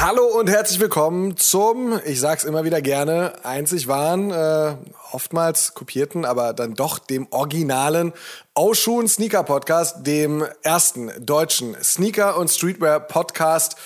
Hallo und herzlich willkommen zum, ich sag's immer wieder gerne, einzig wahren, äh, oftmals kopierten, aber dann doch dem originalen Oshun Sneaker Podcast, dem ersten deutschen Sneaker und Streetwear Podcast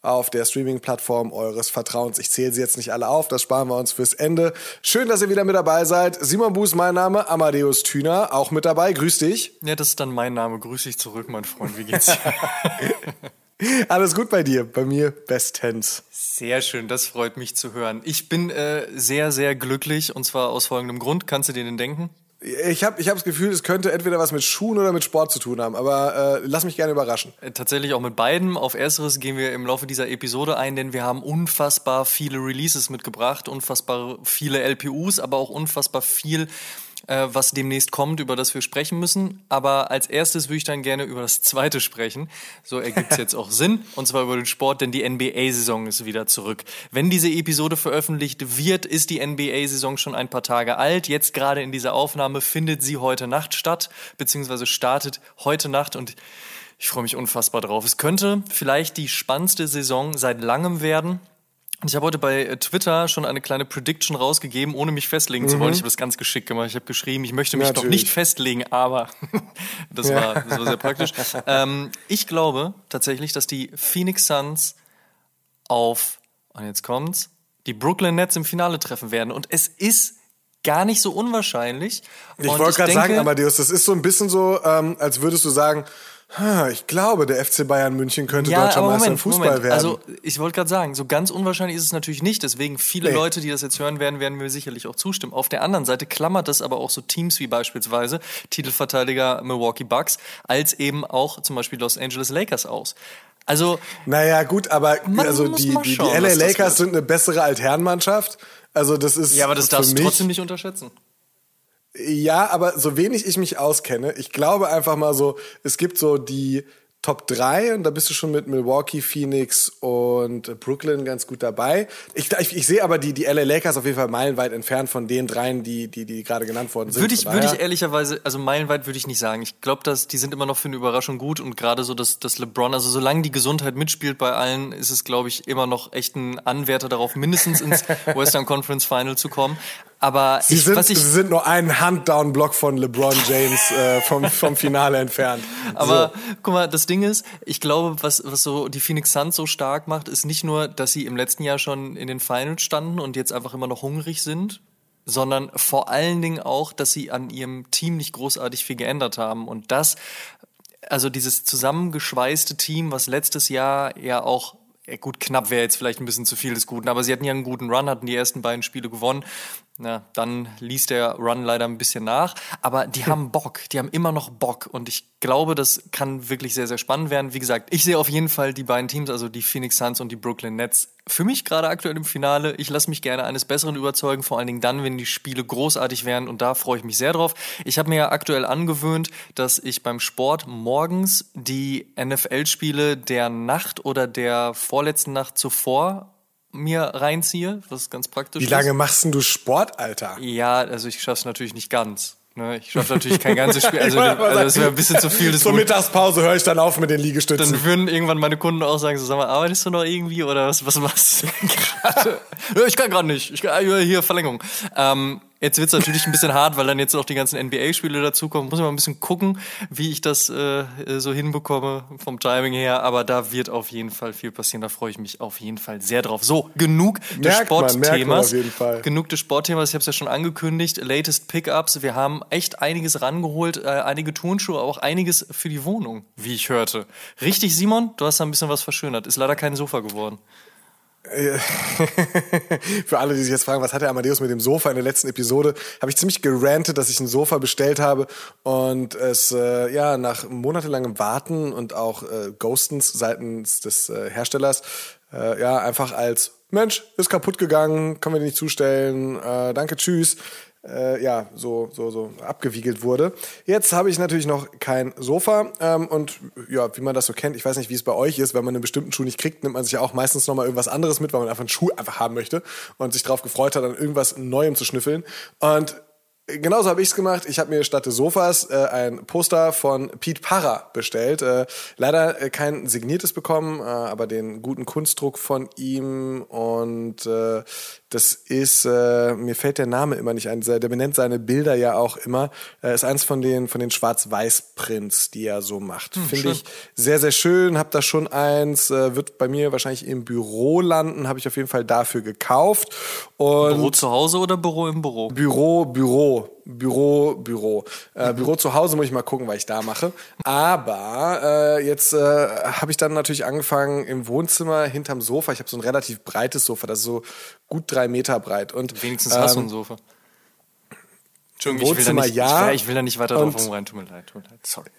auf der Streaming-Plattform eures Vertrauens. Ich zähle sie jetzt nicht alle auf, das sparen wir uns fürs Ende. Schön, dass ihr wieder mit dabei seid. Simon Buß, mein Name, Amadeus Thüner, auch mit dabei. Grüß dich. Ja, das ist dann mein Name. Grüß dich zurück, mein Freund. Wie geht's dir? Alles gut bei dir? Bei mir bestens. Sehr schön, das freut mich zu hören. Ich bin äh, sehr, sehr glücklich und zwar aus folgendem Grund. Kannst du dir den denken? Ich habe ich hab das Gefühl, es könnte entweder was mit Schuhen oder mit Sport zu tun haben, aber äh, lass mich gerne überraschen. Äh, tatsächlich auch mit beiden. Auf ersteres gehen wir im Laufe dieser Episode ein, denn wir haben unfassbar viele Releases mitgebracht, unfassbar viele LPUs, aber auch unfassbar viel äh, was demnächst kommt, über das wir sprechen müssen. Aber als erstes würde ich dann gerne über das zweite sprechen. So ergibt es jetzt auch Sinn. Und zwar über den Sport, denn die NBA-Saison ist wieder zurück. Wenn diese Episode veröffentlicht wird, ist die NBA-Saison schon ein paar Tage alt. Jetzt gerade in dieser Aufnahme findet sie heute Nacht statt, beziehungsweise startet heute Nacht und ich freue mich unfassbar drauf. Es könnte vielleicht die spannendste Saison seit langem werden. Ich habe heute bei äh, Twitter schon eine kleine Prediction rausgegeben, ohne mich festlegen zu wollen. Mhm. Ich habe das ganz geschickt gemacht. Ich habe geschrieben, ich möchte mich ja, doch nicht festlegen, aber das, war, das war sehr praktisch. ähm, ich glaube tatsächlich, dass die Phoenix Suns auf, und jetzt kommt's, die Brooklyn Nets im Finale treffen werden. Und es ist gar nicht so unwahrscheinlich. Ich wollte gerade sagen, Amadeus, das ist so ein bisschen so, ähm, als würdest du sagen, ich glaube, der FC Bayern München könnte ja, deutscher Meister im Fußball Moment. werden. Also ich wollte gerade sagen, so ganz unwahrscheinlich ist es natürlich nicht. Deswegen viele nee. Leute, die das jetzt hören werden, werden mir sicherlich auch zustimmen. Auf der anderen Seite klammert das aber auch so Teams wie beispielsweise Titelverteidiger Milwaukee Bucks als eben auch zum Beispiel Los Angeles Lakers aus. Also naja gut, aber also die, die, die LA Lakers sind eine bessere Altherrenmannschaft. Also das ist ja, aber das darfst du trotzdem nicht unterschätzen. Ja, aber so wenig ich mich auskenne, ich glaube einfach mal so, es gibt so die Top 3 und da bist du schon mit Milwaukee, Phoenix und Brooklyn ganz gut dabei. Ich, ich, ich sehe aber die, die LA Lakers auf jeden Fall meilenweit entfernt von den dreien, die, die, die gerade genannt worden sind. Würde ich, würde ich ehrlicherweise, also meilenweit würde ich nicht sagen. Ich glaube, dass die sind immer noch für eine Überraschung gut und gerade so, dass, dass LeBron, also solange die Gesundheit mitspielt bei allen, ist es, glaube ich, immer noch echt ein Anwärter darauf, mindestens ins Western Conference Final zu kommen. Aber sie, ich, sind, ich, sie sind nur einen Handdown-Block von LeBron James äh, vom, vom Finale entfernt. Aber so. guck mal, das Ding ist, ich glaube, was, was so die Phoenix Suns so stark macht, ist nicht nur, dass sie im letzten Jahr schon in den Finals standen und jetzt einfach immer noch hungrig sind, sondern vor allen Dingen auch, dass sie an ihrem Team nicht großartig viel geändert haben. Und das, also dieses zusammengeschweißte Team, was letztes Jahr ja auch gut, knapp wäre jetzt vielleicht ein bisschen zu viel des Guten, aber sie hatten ja einen guten Run, hatten die ersten beiden Spiele gewonnen na, dann ließ der Run leider ein bisschen nach. Aber die haben Bock, die haben immer noch Bock. Und ich glaube, das kann wirklich sehr, sehr spannend werden. Wie gesagt, ich sehe auf jeden Fall die beiden Teams, also die Phoenix Suns und die Brooklyn Nets, für mich gerade aktuell im Finale. Ich lasse mich gerne eines Besseren überzeugen, vor allen Dingen dann, wenn die Spiele großartig werden. Und da freue ich mich sehr drauf. Ich habe mir ja aktuell angewöhnt, dass ich beim Sport morgens die NFL-Spiele der Nacht oder der vorletzten Nacht zuvor mir reinziehe, was ganz praktisch ist. Wie lange machst denn du Sport, Alter? Ja, also ich schaff's natürlich nicht ganz. Ne? Ich schaffe natürlich kein ganzes Spiel. Also, also das wäre ein bisschen zu viel. Zur Mittagspause höre ich dann auf mit den Liegestützen. Dann würden irgendwann meine Kunden auch sagen, so, sag mal, arbeitest du noch irgendwie oder was, was machst du gerade? ich kann gerade nicht. Ich kann, hier Verlängerung. Ähm, Jetzt wird's natürlich ein bisschen hart, weil dann jetzt auch die ganzen NBA-Spiele dazukommen. Muss ich mal ein bisschen gucken, wie ich das äh, so hinbekomme vom Timing her. Aber da wird auf jeden Fall viel passieren. Da freue ich mich auf jeden Fall sehr drauf. So, genug des Sportthemas. Genug des Sportthemas. Ich habe es ja schon angekündigt. Latest Pickups. Wir haben echt einiges rangeholt. Äh, einige Turnschuhe, aber auch einiges für die Wohnung, wie ich hörte. Richtig, Simon? Du hast da ein bisschen was verschönert. Ist leider kein Sofa geworden. Für alle, die sich jetzt fragen, was hat der Amadeus mit dem Sofa in der letzten Episode, habe ich ziemlich gerantet, dass ich ein Sofa bestellt habe und es äh, ja nach monatelangem Warten und auch äh, Ghostens seitens des äh, Herstellers äh, ja einfach als Mensch ist kaputt gegangen, können wir dir nicht zustellen, äh, danke, tschüss äh, ja, so, so, so abgewiegelt wurde. Jetzt habe ich natürlich noch kein Sofa ähm, und ja, wie man das so kennt, ich weiß nicht, wie es bei euch ist, wenn man einen bestimmten Schuh nicht kriegt, nimmt man sich ja auch meistens nochmal irgendwas anderes mit, weil man einfach einen Schuh einfach haben möchte und sich darauf gefreut hat, an irgendwas Neuem zu schnüffeln. Und genauso habe ich es gemacht. Ich habe mir statt des Sofas äh, ein Poster von Pete Parra bestellt. Äh, leider äh, kein signiertes bekommen, äh, aber den guten Kunstdruck von ihm. Und äh, das ist, äh, mir fällt der Name immer nicht ein. Der benennt seine Bilder ja auch immer. Äh, ist eins von den von den Schwarz-Weiß-Prints, die er so macht. Hm, Finde ich sehr sehr schön. Hab da schon eins. Äh, wird bei mir wahrscheinlich im Büro landen. Habe ich auf jeden Fall dafür gekauft. Und Büro zu Hause oder Büro im Büro? Büro, Büro, Büro, Büro. Äh, Büro zu Hause muss ich mal gucken, was ich da mache. Aber äh, jetzt äh, habe ich dann natürlich angefangen im Wohnzimmer hinterm Sofa. Ich habe so ein relativ breites Sofa, das ist so gut drei Meter breit. Und Wenigstens hast du ähm, ein Sofa. Entschuldigung, Wohnzimmer, ich will, da nicht, ja. ich, will, ich will da nicht weiter drauf rumrein. Tut mir leid, tut mir leid. Sorry.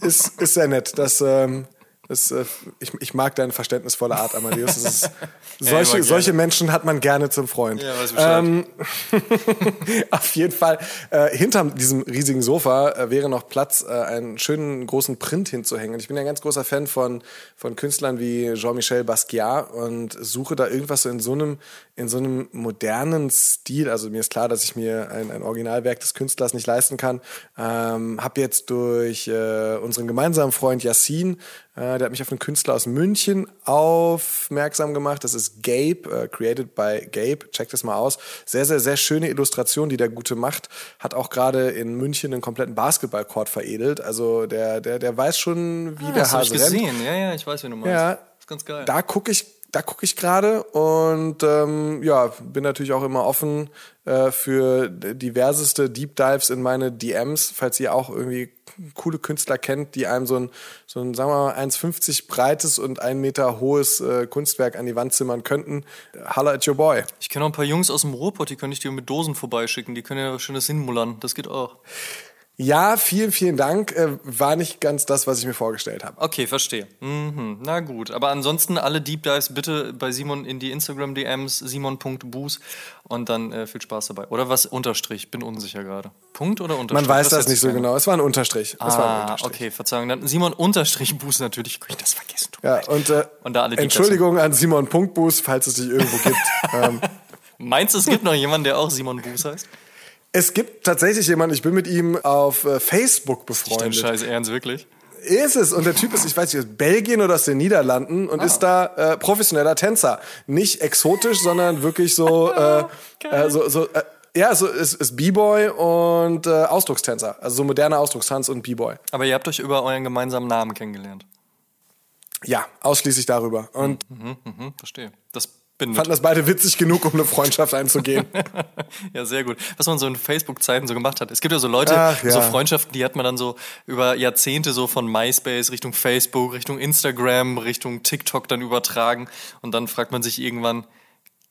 ist, ist sehr nett. Das, ähm, das, äh, ich, ich mag deine verständnisvolle Art, Amadeus. Ist, solche, gerne. solche Menschen hat man gerne zum Freund. Ja, weiß ähm, auf jeden Fall, äh, hinter diesem riesigen Sofa äh, wäre noch Platz, äh, einen schönen großen Print hinzuhängen. Und ich bin ja ein ganz großer Fan von, von Künstlern wie Jean-Michel Basquiat und suche da irgendwas so in so einem, in so einem modernen Stil. Also mir ist klar, dass ich mir ein, ein Originalwerk des Künstlers nicht leisten kann. Ähm, hab jetzt durch äh, unseren gemeinsamen Freund Yassin, äh, der hat mich auf einen Künstler aus München aufmerksam gemacht. Das ist Gabe, äh, created by Gabe. Checkt das mal aus. Sehr, sehr, sehr schöne Illustration, die der Gute macht. Hat auch gerade in München einen kompletten Basketballcourt veredelt. Also der, der, der weiß schon, wie der Ah, habe ich Hase rennt. gesehen. Ja, ja, ich weiß, wie du meinst. Ja. ist ganz geil. Da gucke ich, da gucke ich gerade und ähm, ja, bin natürlich auch immer offen äh, für diverseste Deep Dives in meine DMs, falls ihr auch irgendwie coole Künstler kennt, die einem so ein, so ein sagen wir mal, 1,50 breites und 1 Meter hohes äh, Kunstwerk an die Wand zimmern könnten. Holla at your boy. Ich kenne auch ein paar Jungs aus dem Ruhrpott, die könnte ich dir mit Dosen vorbeischicken. Die können ja schönes hinmullern. Das geht auch. Ja, vielen, vielen Dank. Äh, war nicht ganz das, was ich mir vorgestellt habe. Okay, verstehe. Mhm. Na gut. Aber ansonsten alle Deep Dives bitte bei Simon in die Instagram-DMs, simon.boos und dann äh, viel Spaß dabei. Oder was? Unterstrich. Bin unsicher gerade. Punkt oder Unterstrich? Man weiß das jetzt nicht so gerne? genau. Es war ein Unterstrich. Es war ein Ah, Unterstrich. okay, Verzeihung. Dann Simon Unterstrich Boos natürlich. Ich das vergessen? Tut Ja, und, äh, Und da alle Entschuldigung an Simon Punktbus, falls es dich irgendwo gibt. ähm, Meinst du, es gibt noch jemanden, der auch Simon Boos heißt? Es gibt tatsächlich jemanden, ich bin mit ihm auf äh, Facebook befreundet. Scheiß Ernst, wirklich? Ist es. Und der Typ ist, ich weiß nicht, aus Belgien oder aus den Niederlanden und ist da äh, professioneller Tänzer. Nicht exotisch, sondern wirklich so, äh, äh, so, so äh, ja, so ist, ist B-Boy und äh, Ausdruckstänzer. Also so moderner Ausdruckstanz und B-Boy. Aber ihr habt euch über euren gemeinsamen Namen kennengelernt. Ja, ausschließlich darüber. Und Mhm, verstehe. Das bindet. fanden das beide witzig genug, um eine Freundschaft einzugehen. Ja, sehr gut. Was man so in Facebook-Zeiten so gemacht hat. Es gibt ja so Leute, Ach, ja. so Freundschaften, die hat man dann so über Jahrzehnte so von MySpace Richtung Facebook, Richtung Instagram, Richtung TikTok dann übertragen. Und dann fragt man sich irgendwann,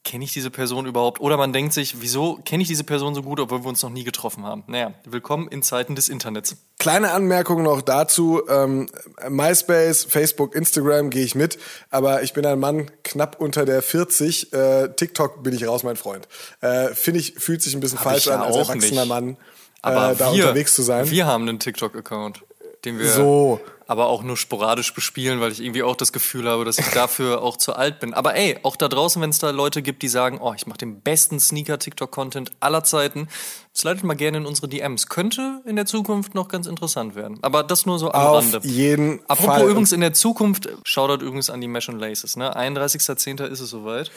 kenne ich diese Person überhaupt? Oder man denkt sich, wieso kenne ich diese Person so gut, obwohl wir uns noch nie getroffen haben? Naja, willkommen in Zeiten des Internets. Kleine Anmerkung noch dazu. Ähm, MySpace, Facebook, Instagram gehe ich mit, aber ich bin ein Mann knapp unter der 40. Äh, TikTok bin ich raus, mein Freund. Äh, Finde ich, fühlt sich ein bisschen Hab falsch ja an, als erwachsener nicht. Mann Aber äh, da wir, unterwegs zu sein. Wir haben einen TikTok-Account, den wir So. Aber auch nur sporadisch bespielen, weil ich irgendwie auch das Gefühl habe, dass ich dafür auch zu alt bin. Aber ey, auch da draußen, wenn es da Leute gibt, die sagen, oh, ich mache den besten Sneaker-TikTok-Content aller Zeiten, slidet mal gerne in unsere DMs. Könnte in der Zukunft noch ganz interessant werden. Aber das nur so am Auf Rande. jeden Apropos Fall. übrigens in der Zukunft, Shoutout übrigens an die Mesh and Laces, ne? 31.10. ist es soweit.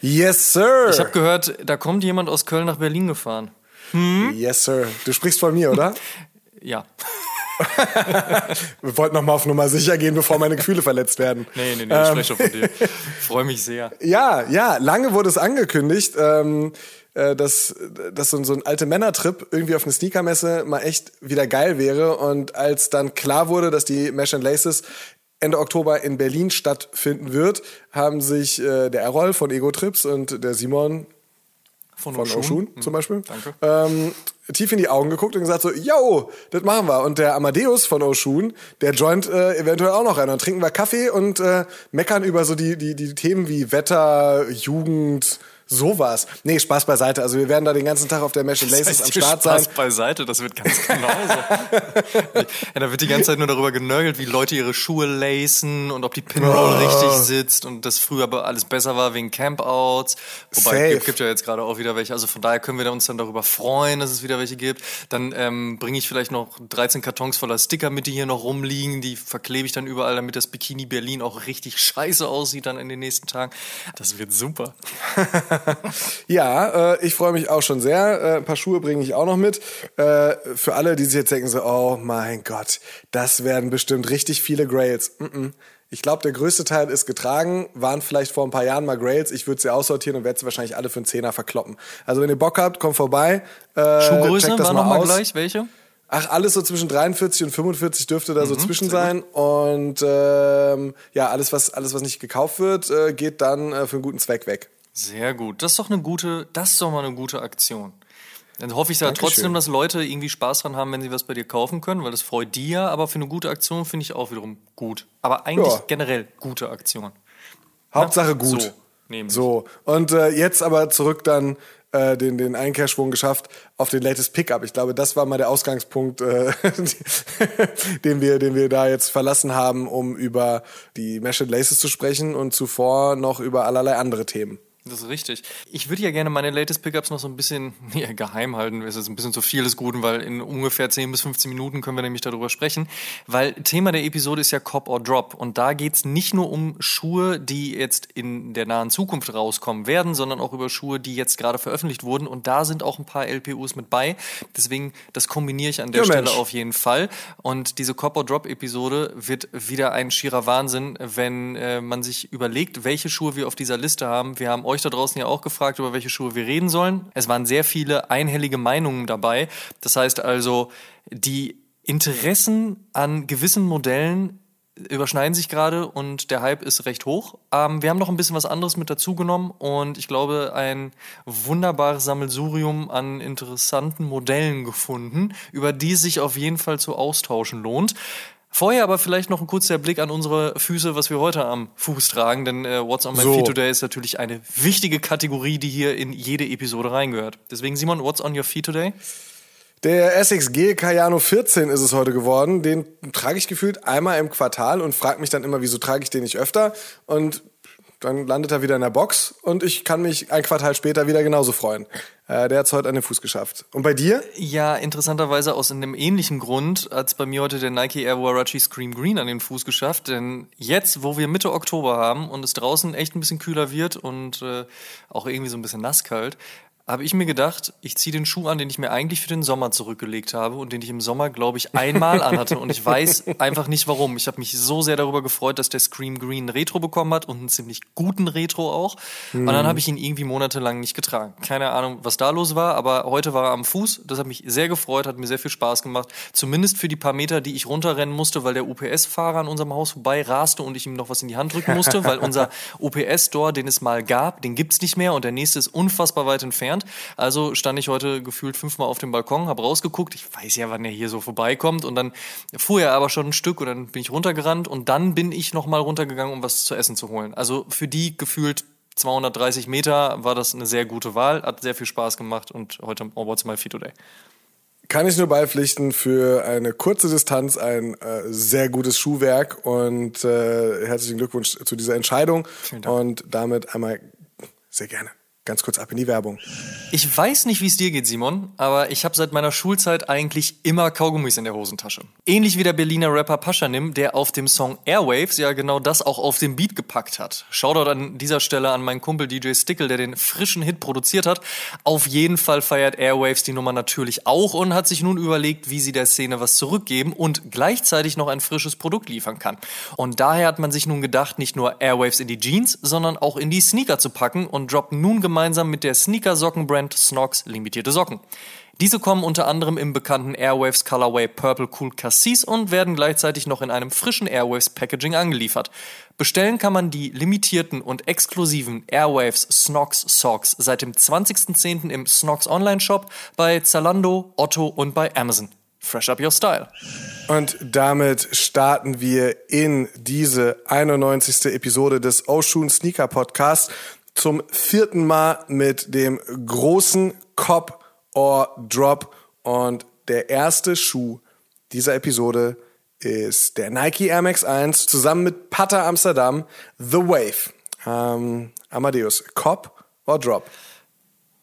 Yes, sir. Ich habe gehört, da kommt jemand aus Köln nach Berlin gefahren. yes, sir. Du sprichst von mir, oder? Ja. Wir wollten noch mal auf Nummer sicher gehen, bevor meine Gefühle verletzt werden. Nee, nee, nee, ich spreche schon von dir. Freue mich sehr. Ja, ja, lange wurde es angekündigt, ähm, äh, dass, dass so, ein- so ein alte Männertrip irgendwie auf eine Sneakermesse mal echt wieder geil wäre. Und als dann klar wurde, dass die Mesh and Laces Ende Oktober in Berlin stattfinden wird, haben sich äh, der Errol von Ego Trips und der Simon Von, von Oshun. Oshun zum Beispiel, Danke. ähm, tief in die Augen geguckt und gesagt so, yo, das machen wir. Und der Amadeus von Oshun, der joint äh, eventuell auch noch rein. Dann trinken wir Kaffee und äh, meckern über so die, die, die Themen wie Wetter, Jugend, sowas. Nee, Spaß beiseite. Also wir werden da den ganzen Tag auf der Mesh Laces am heißt hier Start sein. Spaß beiseite, das wird ganz genauso. ja, da wird die ganze Zeit nur darüber genörgelt, wie Leute ihre Schuhe lacen und ob die Pinroll Oh. richtig sitzt und das früher aber alles besser war wegen Campouts. Wobei, gibt, gibt ja jetzt gerade auch wieder welche. Also von daher können wir uns dann darüber freuen, dass es wieder welche gibt. Dann ähm, bringe ich vielleicht noch 13 Kartons voller Sticker mit, die hier noch rumliegen. Die verklebe ich dann überall, damit das Bikini Berlin auch richtig scheiße aussieht dann in den nächsten Tagen. Das wird super. Ja, äh, ich freue mich auch schon sehr. Äh, ein paar Schuhe bringe ich auch noch mit. Äh, für alle, die sich jetzt denken so, oh mein Gott, das werden bestimmt richtig viele Grails. Mm -mm. Ich glaube, der größte Teil ist getragen, waren vielleicht vor ein paar Jahren mal Grails. Ich würde sie aussortieren und werde sie wahrscheinlich alle für einen Zehner verkloppen. Also wenn ihr Bock habt, kommt vorbei. Äh, Schuhgröße war mal nochmal gleich. Welche? Ach, alles so zwischen 43 und 45 dürfte da so Mhm, zwischen sein. Und ähm, ja, alles was, alles, was nicht gekauft wird, äh, geht dann äh, für einen guten Zweck weg. Sehr gut. Das ist doch eine gute, das ist doch mal eine gute Aktion. Dann hoffe ich ja Dankeschön. trotzdem, dass Leute irgendwie Spaß dran haben, wenn sie was bei dir kaufen können, weil das freut die ja, aber für eine gute Aktion finde ich auch wiederum gut. Aber eigentlich Ja. generell gute Aktion. Hauptsache gut. So, nämlich. So, und äh, jetzt aber zurück dann äh, den, den Einkehrschwung geschafft auf den latest Pickup. Ich glaube, das war mal der Ausgangspunkt, äh, den, wir, den wir da jetzt verlassen haben, um über die Mesh and Laces zu sprechen und zuvor noch über allerlei andere Themen. Das ist richtig. Ich würde ja gerne meine latest Pickups noch so ein bisschen ja, geheim halten. Es ist ein bisschen zu viel des Guten, weil in ungefähr 10 bis 15 Minuten können wir nämlich darüber sprechen. Weil Thema der Episode ist ja Cop or Drop. Und da geht's nicht nur um Schuhe, die jetzt in der nahen Zukunft rauskommen werden, sondern auch über Schuhe, die jetzt gerade veröffentlicht wurden. Und da sind auch ein paar LPUs mit bei. Deswegen, das kombiniere ich an der Ja, Stelle Mensch. auf jeden Fall. Und diese Cop or Drop Episode wird wieder ein schierer Wahnsinn, wenn äh, man sich überlegt, welche Schuhe wir auf dieser Liste haben. Wir haben euch da draußen ja auch gefragt, über welche Schuhe wir reden sollen. Es waren sehr viele einhellige Meinungen dabei. Das heißt also, die Interessen an gewissen Modellen überschneiden sich gerade und der Hype ist recht hoch. Ähm, wir haben noch ein bisschen was anderes mit dazu genommen und ich glaube, ein wunderbares Sammelsurium an interessanten Modellen gefunden, über die es sich auf jeden Fall zu austauschen lohnt. Vorher aber vielleicht noch ein kurzer Blick an unsere Füße, was wir heute am Fuß tragen, denn äh, What's on my So. feet today ist natürlich eine wichtige Kategorie, die hier in jede Episode reingehört. Deswegen Simon, What's on your feet today? Der Essex G Cayano 14 ist es heute geworden. Den trage ich gefühlt einmal im Quartal und frage mich dann immer, wieso trage ich den nicht öfter? Und dann landet er wieder in der Box und ich kann mich ein Quartal später wieder genauso freuen. Äh, der hat es heute an den Fuß geschafft. Und bei dir? Ja, interessanterweise aus einem ähnlichen Grund hat es bei mir heute der Nike Air Warachi Scream Green an den Fuß geschafft. Denn jetzt, wo wir Mitte Oktober haben und es draußen echt ein bisschen kühler wird und äh, auch irgendwie so ein bisschen nasskalt, habe ich mir gedacht, ich ziehe den Schuh an, den ich mir eigentlich für den Sommer zurückgelegt habe und den ich im Sommer, glaube ich, einmal anhatte. Und ich weiß einfach nicht warum. Ich habe mich so sehr darüber gefreut, dass der Scream Green ein Retro bekommen hat und einen ziemlich guten Retro auch. Und dann habe ich ihn irgendwie monatelang nicht getragen. Keine Ahnung, was da los war, aber heute war er am Fuß. Das hat mich sehr gefreut, hat mir sehr viel Spaß gemacht. Zumindest für die paar Meter, die ich runterrennen musste, weil der UPS-Fahrer an unserem Haus vorbei raste und ich ihm noch was in die Hand drücken musste, weil unser UPS-Store, den es mal gab, den gibt's nicht mehr und der nächste ist unfassbar weit entfernt. Also stand ich heute gefühlt fünfmal auf dem Balkon, habe rausgeguckt. Ich weiß ja, wann er hier so vorbeikommt und dann fuhr er aber schon ein Stück und dann bin ich runtergerannt und dann bin ich noch mal runtergegangen, um was zu essen zu holen. Also für die gefühlt 230 Meter war das eine sehr gute Wahl, hat sehr viel Spaß gemacht und heute oh, What's My Feet Today. Kann ich nur beipflichten für eine kurze Distanz ein äh, sehr gutes Schuhwerk und äh, herzlichen Glückwunsch zu dieser Entscheidung. Und damit einmal sehr gerne ganz kurz ab in die Werbung. Ich weiß nicht, wie es dir geht, Simon, aber ich habe seit meiner Schulzeit eigentlich immer Kaugummis in der Hosentasche. Ähnlich wie der Berliner Rapper Paschanim, der auf dem Song Airwaves ja genau das auch auf den Beat gepackt hat. Shoutout an dieser Stelle an meinen Kumpel DJ Stickle, der den frischen Hit produziert hat. Auf jeden Fall feiert Airwaves die Nummer natürlich auch und hat sich nun überlegt, wie sie der Szene was zurückgeben und gleichzeitig noch ein frisches Produkt liefern kann. Und daher hat man sich nun gedacht, nicht nur Airwaves in die Jeans, sondern auch in die Sneaker zu packen und droppt nun gemeinsam mit der Sneaker-Socken-Brand Snox limitierte Socken. Diese kommen unter anderem im bekannten Airwaves Colorway Purple Cool Cassis und werden gleichzeitig noch in einem frischen Airwaves Packaging angeliefert. Bestellen kann man die limitierten und exklusiven Airwaves Snox Socks seit dem 20.10. im Snox Online Shop bei Zalando, Otto und bei Amazon. Fresh up your style. Und damit starten wir in diese 91. Episode des Oshun Sneaker Podcasts zum vierten Mal mit dem großen Cop or Drop. Und der erste Schuh dieser Episode ist der Nike Air Max 1 zusammen mit Pata Amsterdam The Wave. Ähm, Amadeus, Cop or Drop?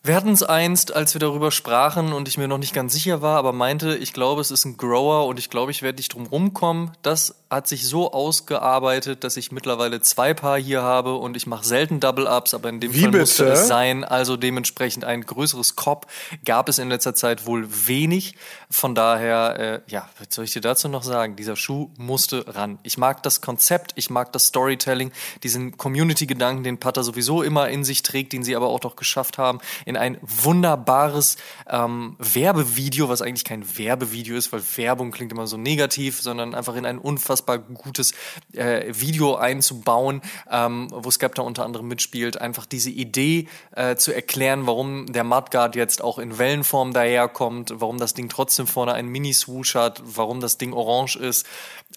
Wir hatten es einst, als wir darüber sprachen und ich mir noch nicht ganz sicher war, aber meinte, ich glaube, es ist ein Grower und ich glaube, ich werde nicht drum rumkommen. Das hat sich so ausgearbeitet, dass ich mittlerweile zwei Paar hier habe und ich mache selten Double-Ups, aber in dem Wie Fall bitte? musste es sein. Also dementsprechend ein größeres Cop gab es in letzter Zeit wohl wenig. Von daher, äh, ja, was soll ich dir dazu noch sagen? Dieser Schuh musste ran. Ich mag das Konzept, ich mag das Storytelling, diesen Community-Gedanken, den Pater sowieso immer in sich trägt, den sie aber auch doch geschafft haben, in ein wunderbares ähm, Werbevideo, was eigentlich kein Werbevideo ist, weil Werbung klingt immer so negativ, sondern einfach in ein unfassbar gutes äh, Video einzubauen, ähm, wo Skepta unter anderem mitspielt, einfach diese Idee äh, zu erklären, warum der Mudguard jetzt auch in Wellenform daherkommt, warum das Ding trotzdem vorne einen Mini-Swoosh hat, warum das Ding orange ist.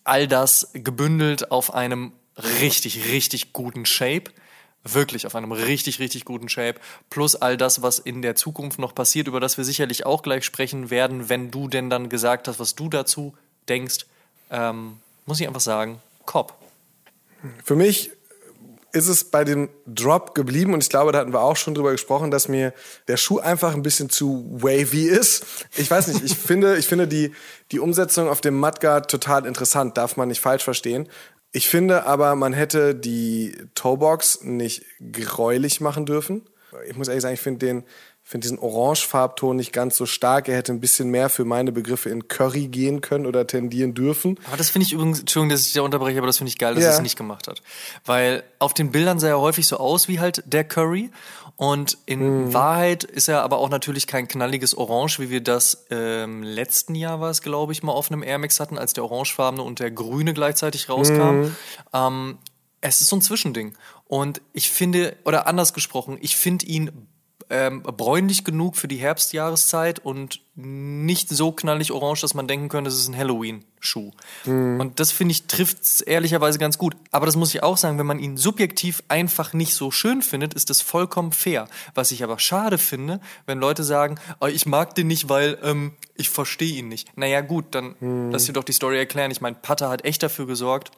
All das gebündelt auf einem richtig, richtig guten Shape wirklich auf einem richtig, richtig guten Shape. Plus all das, was in der Zukunft noch passiert, über das wir sicherlich auch gleich sprechen werden, wenn du denn dann gesagt hast, was du dazu denkst, ähm, muss ich einfach sagen, Cop. Für mich ist es bei dem Drop geblieben und ich glaube, da hatten wir auch schon drüber gesprochen, dass mir der Schuh einfach ein bisschen zu wavy ist. Ich weiß nicht, ich finde, ich finde die, die Umsetzung auf dem Mudguard total interessant, darf man nicht falsch verstehen. Ich finde aber, man hätte die Toebox nicht gräulich machen dürfen. Ich muss ehrlich sagen, ich finde den, finde diesen Orange-Farbton nicht ganz so stark. Er hätte ein bisschen mehr für meine Begriffe in Curry gehen können oder tendieren dürfen. Aber das finde ich übrigens, Entschuldigung, dass ich da unterbreche, aber das finde ich geil, dass Ja. er es nicht gemacht hat. Weil auf den Bildern sah er häufig so aus wie halt der Curry. Und in Wahrheit ist er aber auch natürlich kein knalliges Orange, wie wir das ähm, letzten Jahr war es, glaube ich, mal auf einem Air Max hatten, als der orangefarbene und der grüne gleichzeitig rauskam. Ähm, es ist so ein Zwischending. Und ich finde, oder anders gesprochen, ich finde ihn ähm, bräunlich genug für die Herbstjahreszeit und nicht so knallig orange, dass man denken könnte, es ist ein Halloween-Schuh. Und das finde ich trifft ehrlicherweise ganz gut. Aber das muss ich auch sagen, wenn man ihn subjektiv einfach nicht so schön findet, ist das vollkommen fair. Was ich aber schade finde, wenn Leute sagen, oh, ich mag den nicht, weil ähm, ich verstehe ihn nicht. Naja gut, dann lass dir doch die Story erklären. Ich meine, Patter hat echt dafür gesorgt,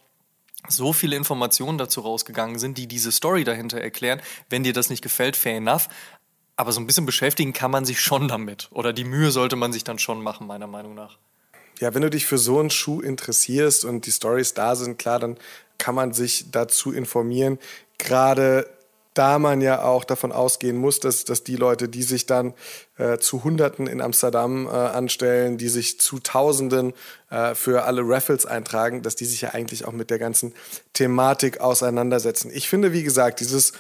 so viele Informationen dazu rausgegangen sind, die diese Story dahinter erklären. Wenn dir das nicht gefällt, fair enough. Aber so ein bisschen beschäftigen kann man sich schon damit. Oder die Mühe sollte man sich dann schon machen, meiner Meinung nach. Ja, wenn du dich für so einen Schuh interessierst und die Stories da sind, klar, dann kann man sich dazu informieren. Gerade da man ja auch davon ausgehen muss, dass, dass die Leute, die sich dann äh, zu Hunderten in Amsterdam äh, anstellen, die sich zu Tausenden äh, für alle Raffles eintragen, dass die sich ja eigentlich auch mit der ganzen Thematik auseinandersetzen. Ich finde, wie gesagt, dieses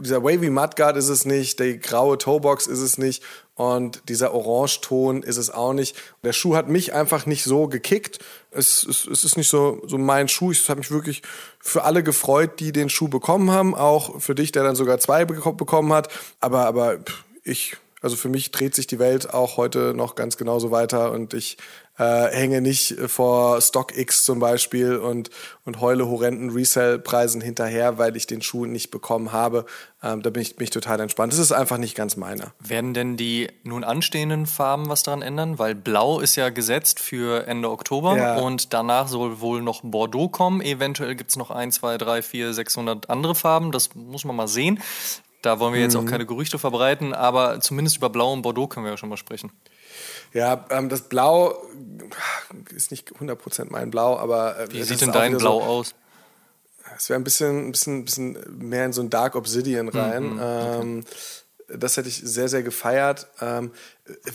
dieser Wavy Mudguard ist es nicht, die graue Toebox ist es nicht und dieser Orangeton ist es auch nicht. Der Schuh hat mich einfach nicht so gekickt. Es, es, es ist nicht so, so mein Schuh. Ich habe mich wirklich für alle gefreut, die den Schuh bekommen haben. Auch für dich, der dann sogar zwei beko- bekommen hat. Aber, aber ich, also für mich dreht sich die Welt auch heute noch ganz genauso weiter und ich äh, hänge nicht vor StockX zum Beispiel und, und heule horrenden Resell-Preisen hinterher, weil ich den Schuh nicht bekommen habe. Ähm, da bin ich, bin ich total entspannt. Das ist einfach nicht ganz meiner. Werden denn die nun anstehenden Farben was daran ändern? Weil Blau ist ja gesetzt für Ende Oktober Ja. und danach soll wohl noch Bordeaux kommen. Eventuell gibt es noch 1, 2, 3, 4, 600 andere Farben. Das muss man mal sehen. Da wollen wir jetzt auch keine Gerüchte verbreiten, aber zumindest über Blau und Bordeaux können wir ja schon mal sprechen. Ja, ähm, das Blau ist nicht 100% mein Blau, aber äh, Wie sieht denn dein Blau so, aus? Es wäre ein bisschen, ein bisschen, bisschen mehr in so ein Dark Obsidian rein. ähm, das hätte ich sehr, sehr gefeiert. Ähm,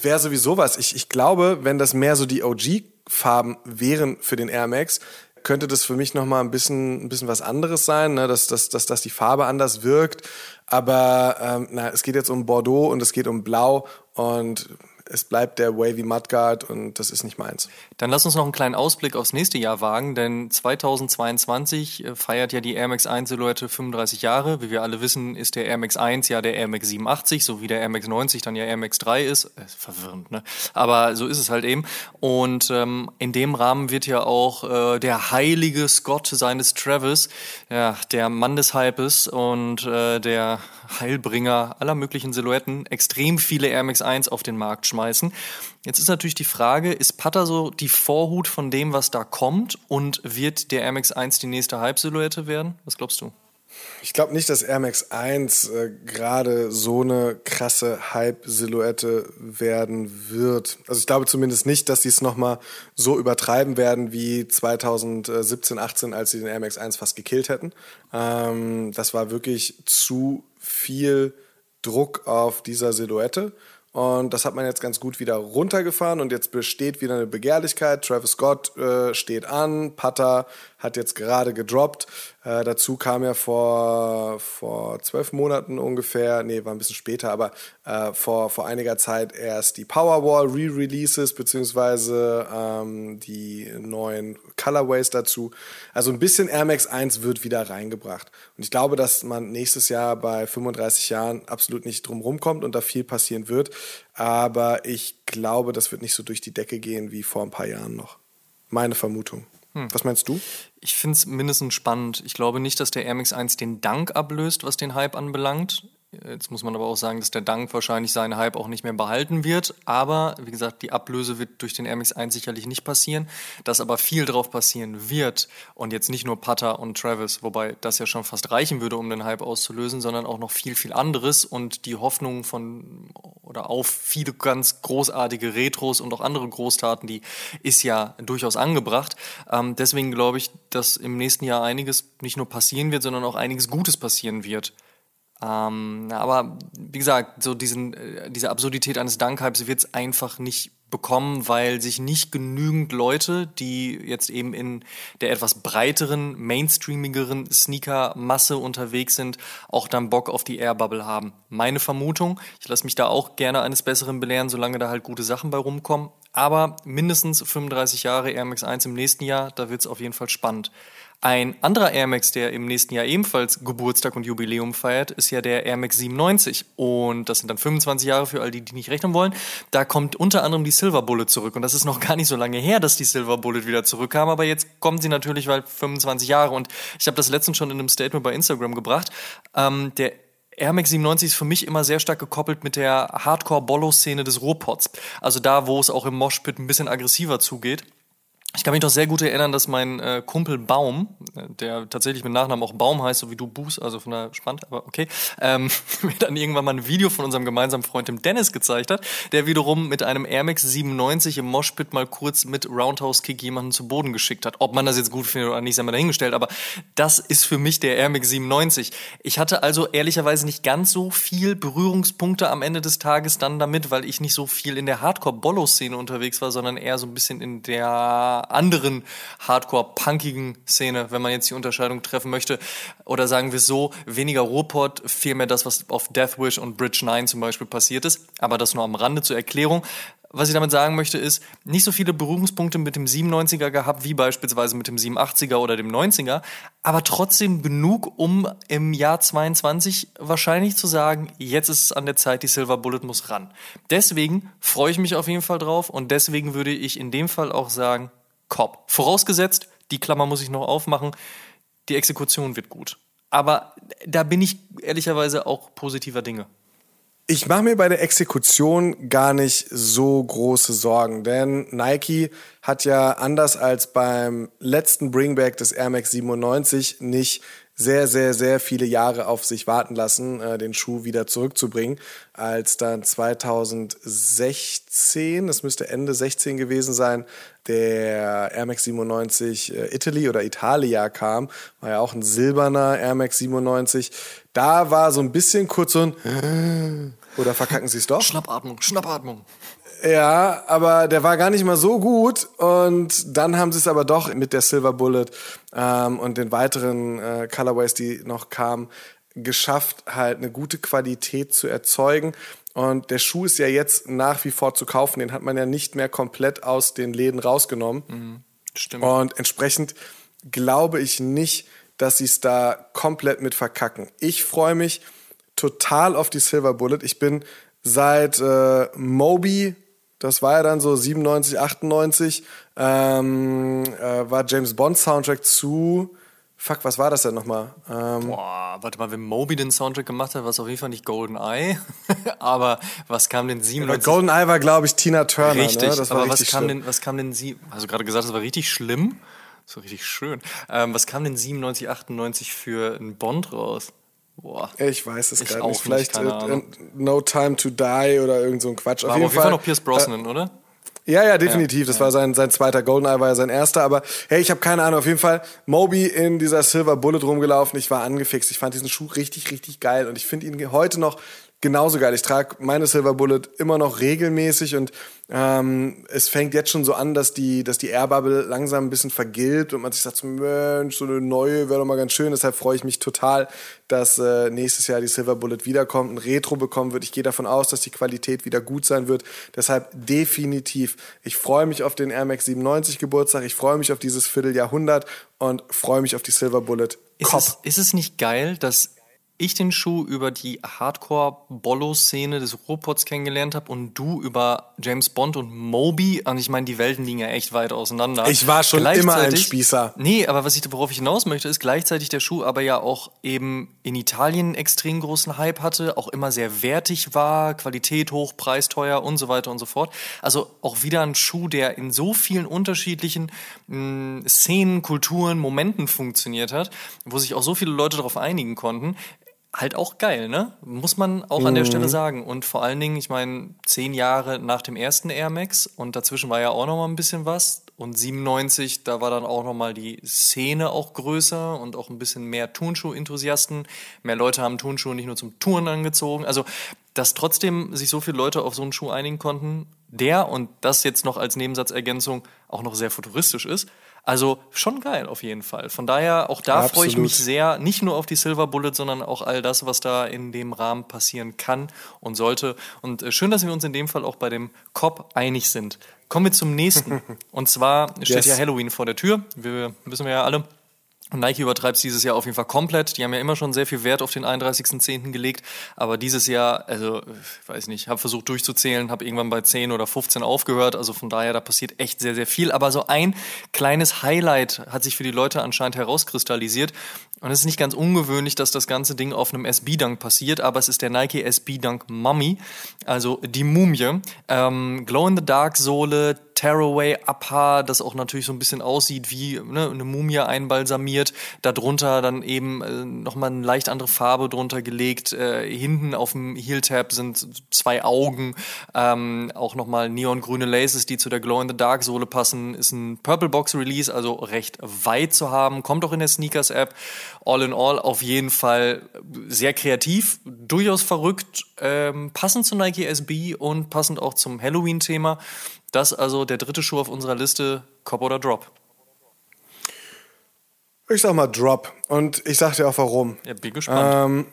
wäre sowieso was. Ich, ich glaube, wenn das mehr so die OG-Farben wären für den Air Max, könnte das für mich nochmal ein bisschen, ein bisschen was anderes sein, ne? dass, dass, dass, dass die Farbe anders wirkt. Aber ähm, na, es geht jetzt um Bordeaux und es geht um Blau und es bleibt der Wavy Mudguard und das ist nicht meins. Dann lass uns noch einen kleinen Ausblick aufs nächste Jahr wagen, denn 2022 äh, feiert ja die Air Max 1 Silhouette 35 Jahre. Wie wir alle wissen, ist der Air Max 1 ja der Air Max 87, so wie der Air Max 90 dann ja Air Max 3 ist. Äh, verwirrend, ne? Aber so ist es halt eben. Und ähm, in dem Rahmen wird ja auch äh, der heilige Scott seines Travis, ja, der Mann des Hypes und äh, der Heilbringer aller möglichen Silhouetten extrem viele Air Max 1 auf den Markt schmeißen. Jetzt ist natürlich die Frage, ist Putter so die Vorhut von dem, was da kommt und wird der Air Max 1 die nächste Hype-Silhouette werden? Was glaubst du? Ich glaube nicht, dass Air Max 1 äh, gerade so eine krasse Hype-Silhouette werden wird. Also ich glaube zumindest nicht, dass sie es nochmal so übertreiben werden wie 2017, 18, als sie den Air Max 1 fast gekillt hätten. Ähm, das war wirklich zu viel Druck auf dieser Silhouette. Und das hat man jetzt ganz gut wieder runtergefahren und jetzt besteht wieder eine Begehrlichkeit. Travis Scott äh, steht an, Putter hat jetzt gerade gedroppt. Äh, dazu kam ja vor, vor zwölf Monaten ungefähr, nee, war ein bisschen später, aber äh, vor, vor einiger Zeit erst die Powerwall Re-Releases, beziehungsweise ähm, die neuen Colorways dazu. Also ein bisschen Air Max 1 wird wieder reingebracht. Und ich glaube, dass man nächstes Jahr bei 35 Jahren absolut nicht drum rumkommt und da viel passieren wird. Aber ich glaube, das wird nicht so durch die Decke gehen wie vor ein paar Jahren noch. Meine Vermutung. Hm. Was meinst du? Ich finde es mindestens spannend. Ich glaube nicht, dass der Air Max 1 den Dank ablöst, was den Hype anbelangt. Jetzt muss man aber auch sagen, dass der Dank wahrscheinlich seinen Hype auch nicht mehr behalten wird. Aber wie gesagt, die Ablöse wird durch den MX1 sicherlich nicht passieren. Dass aber viel drauf passieren wird und jetzt nicht nur Putter und Travis, wobei das ja schon fast reichen würde, um den Hype auszulösen, sondern auch noch viel, viel anderes und die Hoffnung von oder auf viele ganz großartige Retros und auch andere Großtaten, die ist ja durchaus angebracht. Ähm, deswegen glaube ich, dass im nächsten Jahr einiges nicht nur passieren wird, sondern auch einiges Gutes passieren wird. Ähm, aber wie gesagt, so diesen, äh, diese Absurdität eines Dankhypes wird es einfach nicht bekommen, weil sich nicht genügend Leute, die jetzt eben in der etwas breiteren, mainstreamigeren Sneaker-Masse unterwegs sind, auch dann Bock auf die Airbubble haben. Meine Vermutung, ich lasse mich da auch gerne eines Besseren belehren, solange da halt gute Sachen bei rumkommen. Aber mindestens 35 Jahre Air Max 1 im nächsten Jahr, da wird es auf jeden Fall spannend. Ein anderer Air Max, der im nächsten Jahr ebenfalls Geburtstag und Jubiläum feiert, ist ja der Air Max 97. Und das sind dann 25 Jahre für all die, die nicht rechnen wollen. Da kommt unter anderem die Silver Bullet zurück. Und das ist noch gar nicht so lange her, dass die Silver Bullet wieder zurückkam. Aber jetzt kommen sie natürlich, weil 25 Jahre. Und ich habe das letztens schon in einem Statement bei Instagram gebracht. Ähm, der Air Max 97 ist für mich immer sehr stark gekoppelt mit der Hardcore-Bollo-Szene des Rohpots. Also da, wo es auch im Moshpit ein bisschen aggressiver zugeht. Ich kann mich doch sehr gut erinnern, dass mein äh, Kumpel Baum, äh, der tatsächlich mit Nachnamen auch Baum heißt, so wie du Buß, also von der spannend, aber okay, ähm, mir dann irgendwann mal ein Video von unserem gemeinsamen Freund dem Dennis gezeigt hat, der wiederum mit einem Air Max 97 im Moshpit mal kurz mit Roundhouse Kick jemanden zu Boden geschickt hat. Ob man das jetzt gut findet oder nicht, sei mal dahingestellt, aber das ist für mich der Air Max 97. Ich hatte also ehrlicherweise nicht ganz so viel Berührungspunkte am Ende des Tages dann damit, weil ich nicht so viel in der Hardcore-Bollo-Szene unterwegs war, sondern eher so ein bisschen in der anderen Hardcore-punkigen Szene, wenn man jetzt die Unterscheidung treffen möchte. Oder sagen wir so, weniger Ruhrpott, vielmehr das, was auf Deathwish und Bridge 9 zum Beispiel passiert ist. Aber das nur am Rande zur Erklärung. Was ich damit sagen möchte, ist, nicht so viele Berührungspunkte mit dem 97er gehabt, wie beispielsweise mit dem 87er oder dem 90er, aber trotzdem genug, um im Jahr 22 wahrscheinlich zu sagen, jetzt ist es an der Zeit, die Silver Bullet muss ran. Deswegen freue ich mich auf jeden Fall drauf und deswegen würde ich in dem Fall auch sagen, Cop. Vorausgesetzt, die Klammer muss ich noch aufmachen, die Exekution wird gut. Aber da bin ich ehrlicherweise auch positiver Dinge. Ich mache mir bei der Exekution gar nicht so große Sorgen, denn Nike hat ja anders als beim letzten Bringback des Air Max 97 nicht sehr, sehr, sehr viele Jahre auf sich warten lassen, äh, den Schuh wieder zurückzubringen, als dann 2016, das müsste Ende 16 gewesen sein, der Air Max 97 äh, Italy oder Italia kam, war ja auch ein silberner Air Max 97. Da war so ein bisschen kurz so ein oder verkacken Sie es doch? Schnappatmung, Schnappatmung. Ja, aber der war gar nicht mal so gut und dann haben sie es aber doch mit der Silver Bullet ähm, und den weiteren äh, Colorways, die noch kamen, geschafft, halt eine gute Qualität zu erzeugen. Und der Schuh ist ja jetzt nach wie vor zu kaufen. Den hat man ja nicht mehr komplett aus den Läden rausgenommen. Mhm, stimmt. Und entsprechend glaube ich nicht, dass sie es da komplett mit verkacken. Ich freue mich total auf die Silver Bullet. Ich bin seit äh, Moby, das war ja dann so 97, 98, ähm, äh, war James Bond Soundtrack zu Fuck, was war das denn nochmal? Ähm Boah, warte mal, wenn Moby den Soundtrack gemacht hat, war es auf jeden Fall nicht Golden Eye. aber was kam denn 97? Ja, Golden Eye war, glaube ich, Tina Turner. Ne? Richtig, ne? das aber was kam, denn, was kam denn sie? Hast du gerade gesagt, das war richtig schlimm? War richtig schön. Ähm, was kam denn 97, 98 für ein Bond raus? Boah. Ich weiß es gerade nicht. Vielleicht nicht, äh, No Time to Die oder irgend so ein Quatsch. War auf jeden, Fall, Fall noch Pierce Brosnan, äh, oder? Ja, ja, definitiv. Das war sein, sein zweiter Goldeneye, war ja sein erster. Aber hey, ich habe keine Ahnung. Auf jeden Fall Moby in dieser Silver Bullet rumgelaufen. Ich war angefixt. Ich fand diesen Schuh richtig, richtig geil. Und ich finde ihn heute noch genauso geil. Ich trage meine Silver Bullet immer noch regelmäßig und ähm, es fängt jetzt schon so an, dass die, dass die Airbubble langsam ein bisschen vergilbt und man sich sagt, so, Mensch, so eine neue wäre doch mal ganz schön. Deshalb freue ich mich total, dass äh, nächstes Jahr die Silver Bullet wiederkommt, ein Retro bekommen wird. Ich gehe davon aus, dass die Qualität wieder gut sein wird. Deshalb definitiv. Ich freue mich auf den Air Max 97 Geburtstag. Ich freue mich auf dieses Vierteljahrhundert und freue mich auf die Silver Bullet. Ist es, ist es nicht geil, dass ich den Schuh über die Hardcore-Bollo-Szene des Ruhrpots kennengelernt habe und du über James Bond und Moby. Und ich meine, die Welten liegen ja echt weit auseinander. Ich war schon immer ein Spießer. Nee, aber was ich, worauf ich hinaus möchte, ist gleichzeitig der Schuh aber ja auch eben in Italien einen extrem großen Hype hatte, auch immer sehr wertig war, Qualität hoch, Preis teuer und so weiter und so fort. Also auch wieder ein Schuh, der in so vielen unterschiedlichen mh, hm, Szenen, Kulturen, Momenten funktioniert hat, wo sich auch so viele Leute darauf einigen konnten halt auch geil, ne? Muss man auch an der Stelle mhm. sagen. Und vor allen Dingen, ich meine, zehn Jahre nach dem ersten Air Max und dazwischen war ja auch noch mal ein bisschen was. Und 97, da war dann auch noch mal die Szene auch größer und auch ein bisschen mehr Turnschuh-Enthusiasten. Mehr Leute haben Turnschuhe nicht nur zum Touren angezogen. Also, dass trotzdem sich so viele Leute auf so einen Schuh einigen konnten, der und das jetzt noch als Nebensatzergänzung auch noch sehr futuristisch ist, also schon geil auf jeden Fall. Von daher, auch da freue ich mich sehr, nicht nur auf die Silver Bullet, sondern auch all das, was da in dem Rahmen passieren kann und sollte. Und äh, schön, dass wir uns in dem Fall auch bei dem Cop einig sind. Kommen wir zum nächsten. und zwar steht yes. ja Halloween vor der Tür. Wir wissen wir ja alle. Nike übertreibt es dieses Jahr auf jeden Fall komplett. Die haben ja immer schon sehr viel Wert auf den 31.10. gelegt. Aber dieses Jahr, also, ich weiß nicht, habe versucht durchzuzählen, habe irgendwann bei 10 oder 15 aufgehört. Also von daher, da passiert echt sehr, sehr viel. Aber so ein kleines Highlight hat sich für die Leute anscheinend herauskristallisiert. Und es ist nicht ganz ungewöhnlich, dass das ganze Ding auf einem SB-Dunk passiert, aber es ist der Nike SB-Dunk Mummy, also die Mumie. Ähm, Glow-in-the-Dark-Sohle, Tearaway Upper, das auch natürlich so ein bisschen aussieht wie ne, eine Mumie einbalsamiert. Darunter dann eben äh, nochmal eine leicht andere Farbe drunter gelegt. Äh, hinten auf dem Heel-Tab sind zwei Augen. Ähm, auch nochmal neongrüne Laces, die zu der Glow-in-the-Dark-Sohle passen. Ist ein Purple Box Release, also recht weit zu haben. Kommt auch in der Sneakers-App. All in all auf jeden Fall sehr kreativ, durchaus verrückt, ähm, passend zu Nike SB und passend auch zum Halloween-Thema. Das also der dritte Schuh auf unserer Liste, Cop oder Drop? Ich sag mal Drop. Und ich sag dir auch warum. Ja, bin gespannt.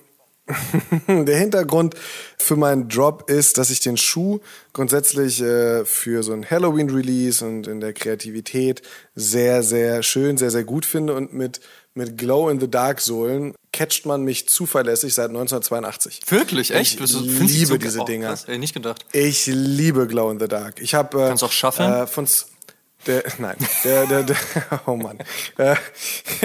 Ähm, der Hintergrund für meinen Drop ist, dass ich den Schuh grundsätzlich äh, für so ein Halloween-Release und in der Kreativität sehr, sehr schön, sehr, sehr gut finde und mit mit Glow-in-the-Dark-Sohlen catcht man mich zuverlässig seit 1982. Wirklich? Echt? Ich liebe diese Dinger. Ey, nicht gedacht. Ich liebe Glow-in-the-Dark. Ich habe äh, Kannst auch schaffen? Äh, von der, nein, der, der, der, oh Mann. Äh,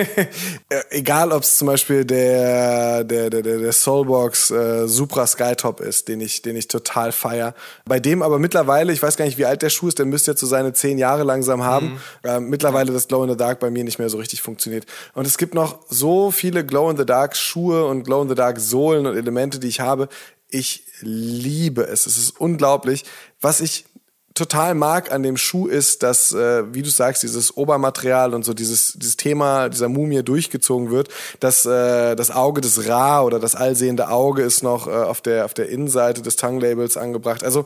egal, ob es zum Beispiel der, der, der, der Soulbox äh, Supra Skytop ist, den ich, den ich total feier. Bei dem aber mittlerweile, ich weiß gar nicht, wie alt der Schuh ist, der müsste jetzt so seine zehn Jahre langsam haben. Mhm. Äh, mittlerweile das Glow in the Dark bei mir nicht mehr so richtig funktioniert. Und es gibt noch so viele Glow in the Dark Schuhe und Glow in the Dark Sohlen und Elemente, die ich habe. Ich liebe es. Es ist unglaublich, was ich total mag an dem Schuh ist, dass, äh, wie du sagst, dieses Obermaterial und so dieses, dieses Thema dieser Mumie durchgezogen wird, dass äh, das Auge des Ra oder das allsehende Auge ist noch äh, auf der auf der Innenseite des Tongue-Labels angebracht. Also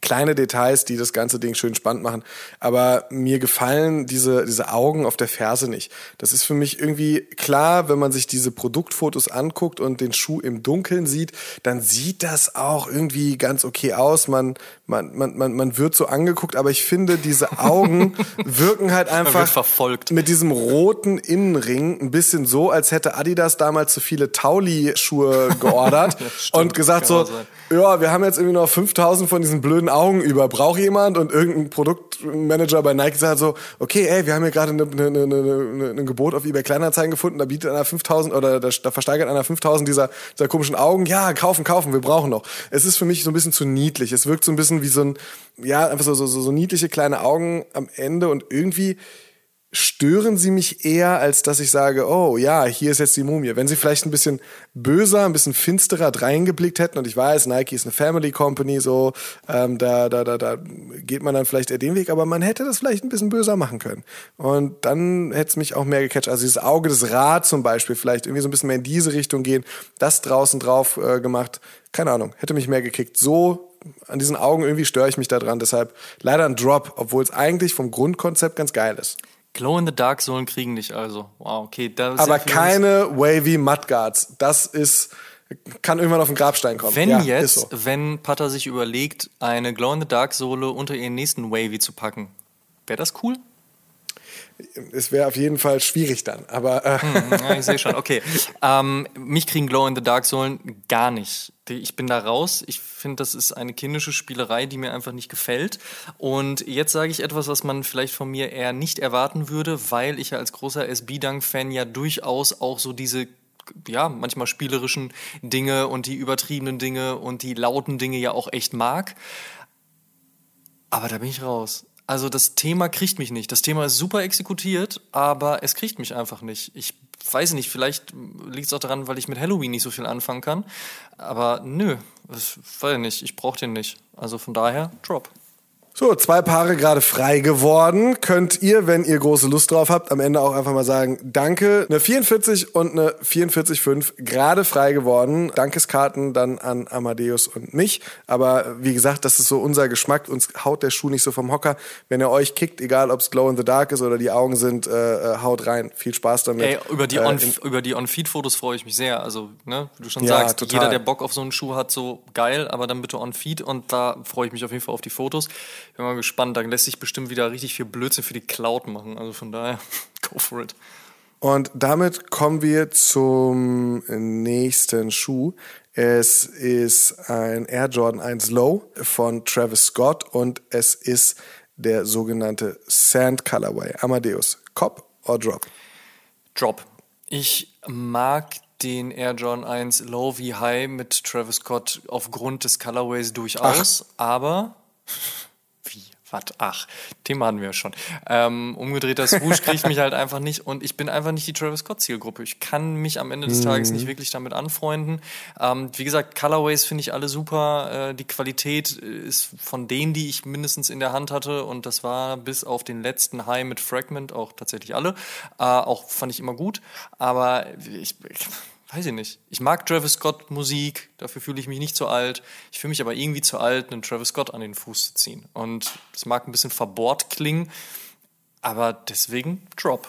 kleine Details, die das ganze Ding schön spannend machen. Aber mir gefallen diese, diese Augen auf der Ferse nicht. Das ist für mich irgendwie klar, wenn man sich diese Produktfotos anguckt und den Schuh im Dunkeln sieht, dann sieht das auch irgendwie ganz okay aus. Man, man, man, man, man wird so angeguckt, aber ich finde, diese Augen wirken halt einfach verfolgt. mit diesem roten Innenring ein bisschen so, als hätte Adidas damals zu viele Tauli-Schuhe geordert Ja, stimmt, und gesagt so, sein. ja, wir haben jetzt irgendwie noch 5000 von diesen blöden Augen über. Braucht jemand? Und irgendein Produktmanager bei Nike sagt so, okay, ey, wir haben hier gerade eine, eine, eine, ein Gebot auf eBay Kleinanzeigen gefunden, da bietet einer 5000 oder da, da versteigert einer 5000 dieser, dieser komischen Augen. Ja, kaufen, kaufen, wir brauchen noch. Es ist für mich so ein bisschen zu niedlich. Es wirkt so ein bisschen wie so ein, ja, einfach so, so, so, so niedliche kleine Augen am Ende und irgendwie stören sie mich eher, als dass ich sage, oh ja, hier ist jetzt die Mumie. Wenn sie vielleicht ein bisschen böser, ein bisschen finsterer reingeblickt hätten, und ich weiß, Nike ist eine Family Company, so, ähm, da, da, da, da geht man dann vielleicht eher den Weg, aber man hätte das vielleicht ein bisschen böser machen können. Und dann hätte es mich auch mehr gecatcht. Also dieses Auge des Rad zum Beispiel, vielleicht irgendwie so ein bisschen mehr in diese Richtung gehen, das draußen drauf äh, gemacht, keine Ahnung, hätte mich mehr gekickt. So an diesen Augen irgendwie störe ich mich da dran. Deshalb leider ein Drop, obwohl es eigentlich vom Grundkonzept ganz geil ist. Glow in the Dark Sohlen kriegen dich also. Wow, okay. Da Aber keine wavy Mudguards. Das ist, kann irgendwann auf den Grabstein kommen. Wenn ja, jetzt, so. wenn Putter sich überlegt, eine Glow in the Dark Sohle unter ihren nächsten Wavy zu packen, wäre das cool? Es wäre auf jeden Fall schwierig dann. Aber äh, Ja, ich sehe schon. Okay. Ähm, mich kriegen Glow in the Dark Sohlen gar nicht. Ich bin da raus. Ich finde, das ist eine kindische Spielerei, die mir einfach nicht gefällt. Und jetzt sage ich etwas, was man vielleicht von mir eher nicht erwarten würde, weil ich ja als großer SB-Dunk-Fan ja durchaus auch so diese ja, manchmal spielerischen Dinge und die übertriebenen Dinge und die lauten Dinge ja auch echt mag. Aber da bin ich raus. Also das Thema kriegt mich nicht. Das Thema ist super exekutiert, aber es kriegt mich einfach nicht. Ich weiß nicht, vielleicht liegt es auch daran, weil ich mit Halloween nicht so viel anfangen kann. Aber nö, das weiß ich nicht. Ich brauche den nicht. Also von daher, Drop. So, zwei Paare gerade frei geworden. Könnt ihr, wenn ihr große Lust drauf habt, am Ende auch einfach mal sagen, danke. Eine 44 und eine 44,5 gerade frei geworden. Dankeskarten dann an Amadeus und mich. Aber wie gesagt, das ist so unser Geschmack. Uns haut der Schuh nicht so vom Hocker. Wenn er euch kickt, egal ob es Glow in the Dark ist oder die Augen sind, äh, äh, haut rein. Viel Spaß damit. Ey, über die Äh, On- über die On-Feed-Fotos freue ich mich sehr. Also, ne, wie du schon Ja, sagst, total. jeder, der Bock auf so einen Schuh hat, so geil, aber dann bitte On-Feed und da freue ich mich auf jeden Fall auf die Fotos. Bin mal gespannt, da lässt sich bestimmt wieder richtig viel Blödsinn für die Cloud machen. Also von daher, go for it. Und damit kommen wir zum nächsten Schuh. Es ist ein Air Jordan 1 Low von Travis Scott und es ist der sogenannte Sand Colorway. Amadeus, Cop or Drop? Drop. Ich mag den Air Jordan 1 Low wie High mit Travis Scott aufgrund des Colorways durchaus, aber Was? Ach, Thema hatten wir ja schon. Ähm, umgedrehter Swoosh kriegt mich halt einfach nicht und ich bin einfach nicht die Travis Scott Zielgruppe. Ich kann mich am Ende des Tages nicht wirklich damit anfreunden. Ähm, wie gesagt, Colorways finde ich alle super. Äh, die Qualität ist von denen, die ich mindestens in der Hand hatte und das war bis auf den letzten High mit Fragment auch tatsächlich alle. Äh, auch fand ich immer gut, aber ich, ich weiß ich nicht. Ich mag Travis Scott Musik, dafür fühle ich mich nicht zu alt. Ich fühle mich aber irgendwie zu alt, einen Travis Scott an den Fuß zu ziehen. Und das mag ein bisschen verbohrt klingen, aber deswegen Drop.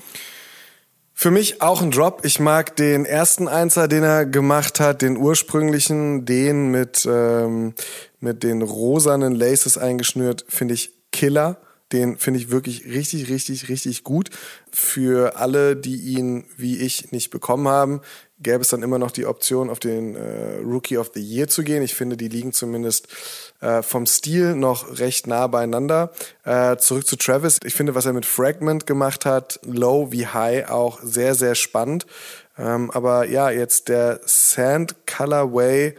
Für mich auch ein Drop. Ich mag den ersten Einser, den er gemacht hat, den ursprünglichen, den mit, ähm, mit den rosanen Laces eingeschnürt, finde ich Killer. Den finde ich wirklich richtig, richtig, richtig gut. Für alle, die ihn wie ich nicht bekommen haben, gäbe es dann immer noch die Option, auf den äh, Rookie of the Year zu gehen. Ich finde, die liegen zumindest äh, vom Stil noch recht nah beieinander. Äh, zurück zu Travis. Ich finde, was er mit Fragment gemacht hat, Low wie High, auch sehr, sehr spannend. Ähm, aber ja, jetzt der Sand Colorway,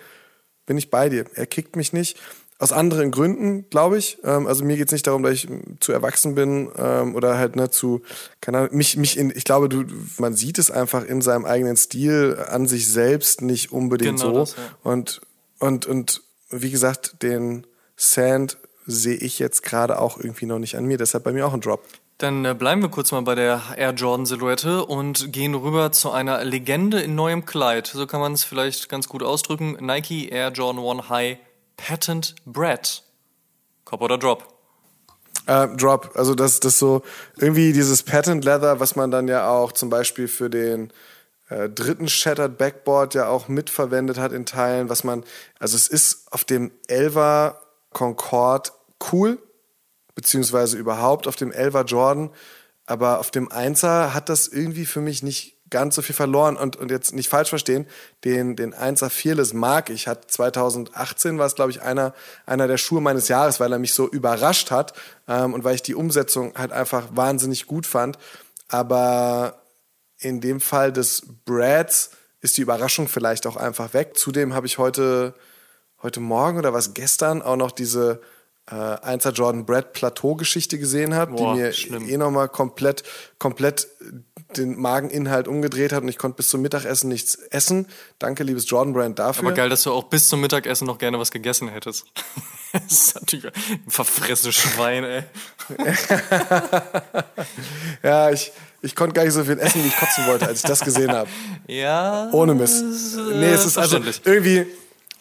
bin ich bei dir. Er kickt mich nicht. Aus anderen Gründen, glaube ich. Ähm, also mir geht's nicht darum, dass ich ähm, zu erwachsen bin ähm, oder halt ne, zu, keine Ahnung, mich, mich in, ich glaube, du, man sieht es einfach in seinem eigenen Stil an sich selbst nicht unbedingt Genau so. das, ja. Und, und, und wie gesagt, den Sand sehe ich jetzt gerade auch irgendwie noch nicht an mir. Deshalb bei mir auch ein Drop. Dann äh, bleiben wir kurz mal bei der Air Jordan Silhouette und gehen rüber zu einer Legende in neuem Kleid. So kann man es vielleicht ganz gut ausdrücken. Nike Air Jordan 1 High Patent Bred. Cop oder Drop? Äh, Drop. Also das, das so irgendwie dieses Patent Leather, was man dann ja auch zum Beispiel für den äh, dritten Shattered Backboard ja auch mitverwendet hat in Teilen, was man, also es ist auf dem Elva Concorde cool, beziehungsweise überhaupt auf dem Elva Jordan, aber auf dem Einser hat das irgendwie für mich nicht ganz so viel verloren und, und jetzt nicht falsch verstehen, den, den 1er Fearless mag ich. Hat 2018 war es, glaube ich, einer, einer der Schuhe meines Jahres, weil er mich so überrascht hat ähm, und weil ich die Umsetzung halt einfach wahnsinnig gut fand. Aber in dem Fall des Brads ist die Überraschung vielleicht auch einfach weg. Zudem habe ich heute, heute Morgen oder was gestern auch noch diese äh, 1er Jordan Brad Plateau Geschichte gesehen habe, die mir schlimm. eh nochmal komplett, komplett den Mageninhalt umgedreht hat und ich konnte bis zum Mittagessen nichts essen. Danke, liebes Jordan Brand, dafür. Aber geil, dass du auch bis zum Mittagessen noch gerne was gegessen hättest. das ist natürlich ein verfressenes Schwein, ey. ja, ich, ich konnte gar nicht so viel essen, wie ich kotzen wollte, als ich das gesehen habe. Ja. Ohne Mist. Nee, es ist also irgendwie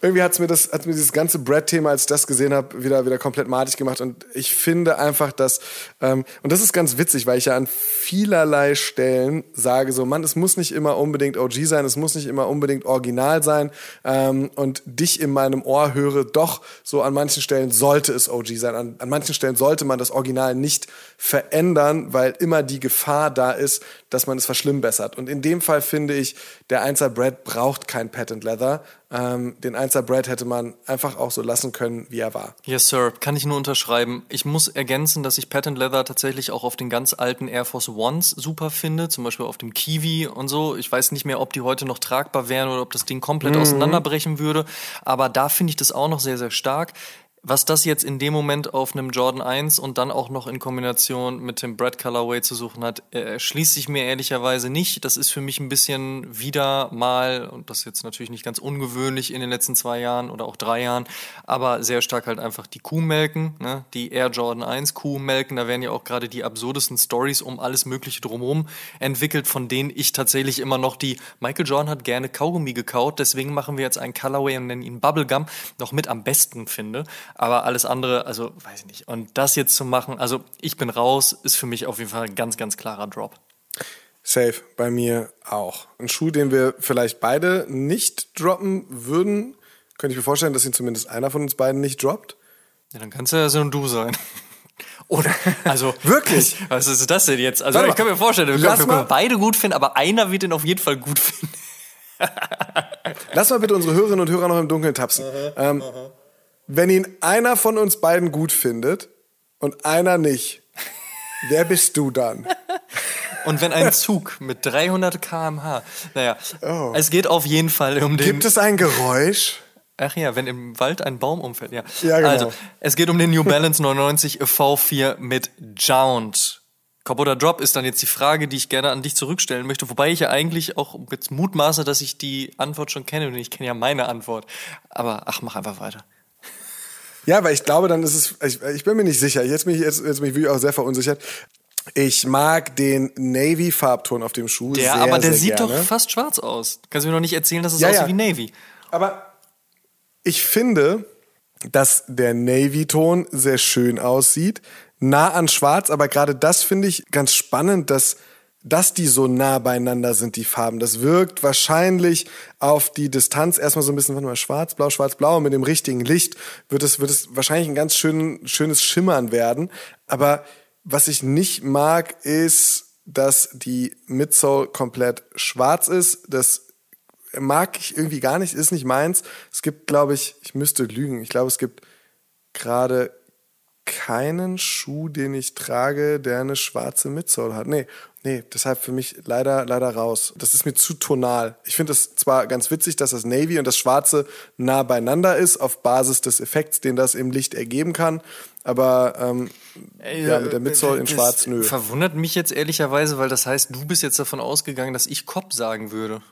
irgendwie hat's mir das, hat mir dieses ganze Brad-Thema, als ich das gesehen habe, wieder, wieder komplett matig gemacht. Und ich finde einfach, dass, ähm, und das ist ganz witzig, weil ich ja an vielerlei Stellen sage so, Mann, es muss nicht immer unbedingt OG sein, es muss nicht immer unbedingt original sein. Ähm, und dich in meinem Ohr höre, doch, so an manchen Stellen sollte es OG sein. An, an manchen Stellen sollte man das Original nicht verändern, weil immer die Gefahr da ist, dass man es verschlimmbessert. Und in dem Fall finde ich, der 1er Brad braucht kein Patent Leather. Ähm, den 1er Brad hätte man einfach auch so lassen können, wie er war. Yes, Sir. Kann ich nur unterschreiben. Ich muss ergänzen, dass ich Patent Leather tatsächlich auch auf den ganz alten Air Force Ones super finde. Zum Beispiel auf dem Kiwi und so. Ich weiß nicht mehr, ob die heute noch tragbar wären oder ob das Ding komplett mhm. auseinanderbrechen würde. Aber da finde ich das auch noch sehr, sehr stark. Was das jetzt in dem Moment auf einem Jordan 1 und dann auch noch in Kombination mit dem Brad Colorway zu suchen hat, äh, schließt sich mir ehrlicherweise nicht. Das ist für mich ein bisschen wieder mal, und das ist jetzt natürlich nicht ganz ungewöhnlich in den letzten zwei Jahren oder auch drei Jahren, aber sehr stark halt einfach die Kuh melken, ne? die Air Jordan 1 Kuh melken. Da werden ja auch gerade die absurdesten Stories um alles Mögliche drumherum entwickelt, von denen ich tatsächlich immer noch die Michael Jordan hat gerne Kaugummi gekaut, deswegen machen wir jetzt einen Colorway und nennen ihn Bubblegum, noch mit am besten finde. Aber alles andere, also weiß ich nicht. Und das jetzt zu machen, also ich bin raus, ist für mich auf jeden Fall ein ganz, ganz klarer Drop. Safe, bei mir auch. Ein Schuh, den wir vielleicht beide nicht droppen würden, könnte ich mir vorstellen, dass ihn zumindest einer von uns beiden nicht droppt. Ja, dann kannst du ja so ein Du sein. Oder, also. Wirklich? Was, ist das denn jetzt? Also, ich kann mir vorstellen, wir können, wir können beide gut finden, aber einer wird ihn auf jeden Fall gut finden. Lass mal bitte unsere Hörerinnen und Hörer noch im Dunkeln tapsen. Uh ähm, uh wenn ihn einer von uns beiden gut findet und einer nicht, wer bist du dann? Und wenn ein Zug mit 300 km/h, naja, oh. es geht auf jeden Fall um den. Gibt es ein Geräusch? Ach ja, wenn im Wald ein Baum umfällt, ja. ja genau. Also, es geht um den New Balance 99 V4 mit Jound. Cop oder Drop ist dann jetzt die Frage, die ich gerne an dich zurückstellen möchte, wobei ich ja eigentlich auch jetzt mutmaße, dass ich die Antwort schon kenne und ich kenne ja meine Antwort. Aber ach, mach einfach weiter. Ja, weil ich glaube, dann ist es, ich, ich bin mir nicht sicher. Jetzt bin ich, jetzt, jetzt bin ich wirklich auch sehr verunsichert. Ich mag den Navy-Farbton auf dem Schuh der, sehr, aber der sehr sieht gerne. doch fast schwarz aus. Kannst du mir noch nicht erzählen, dass es ja, aussieht ja. wie Navy. Aber ich finde, dass der Navy-Ton sehr schön aussieht. Nah an schwarz, aber gerade das finde ich ganz spannend, dass dass die so nah beieinander sind, die Farben. Das wirkt wahrscheinlich auf die Distanz erstmal so ein bisschen, warte mal, schwarz, blau, schwarz, blau. Und mit dem richtigen Licht wird es, wird es wahrscheinlich ein ganz schön, schönes Schimmern werden. Aber was ich nicht mag, ist, dass die Midsole komplett schwarz ist. Das mag ich irgendwie gar nicht, ist nicht meins. Es gibt, glaube ich, ich müsste lügen. Ich glaube, es gibt gerade keinen Schuh, den ich trage, der eine schwarze Midsole hat. Nee, nee, deshalb für mich leider, leider raus. Das ist mir zu tonal. Ich finde es zwar ganz witzig, dass das Navy und das Schwarze nah beieinander ist, auf Basis des Effekts, den das im Licht ergeben kann, aber ähm, äh, ja, mit der Midsole in Schwarz, nö. Verwundert mich jetzt ehrlicherweise, weil das heißt, du bist jetzt davon ausgegangen, dass ich Cop sagen würde.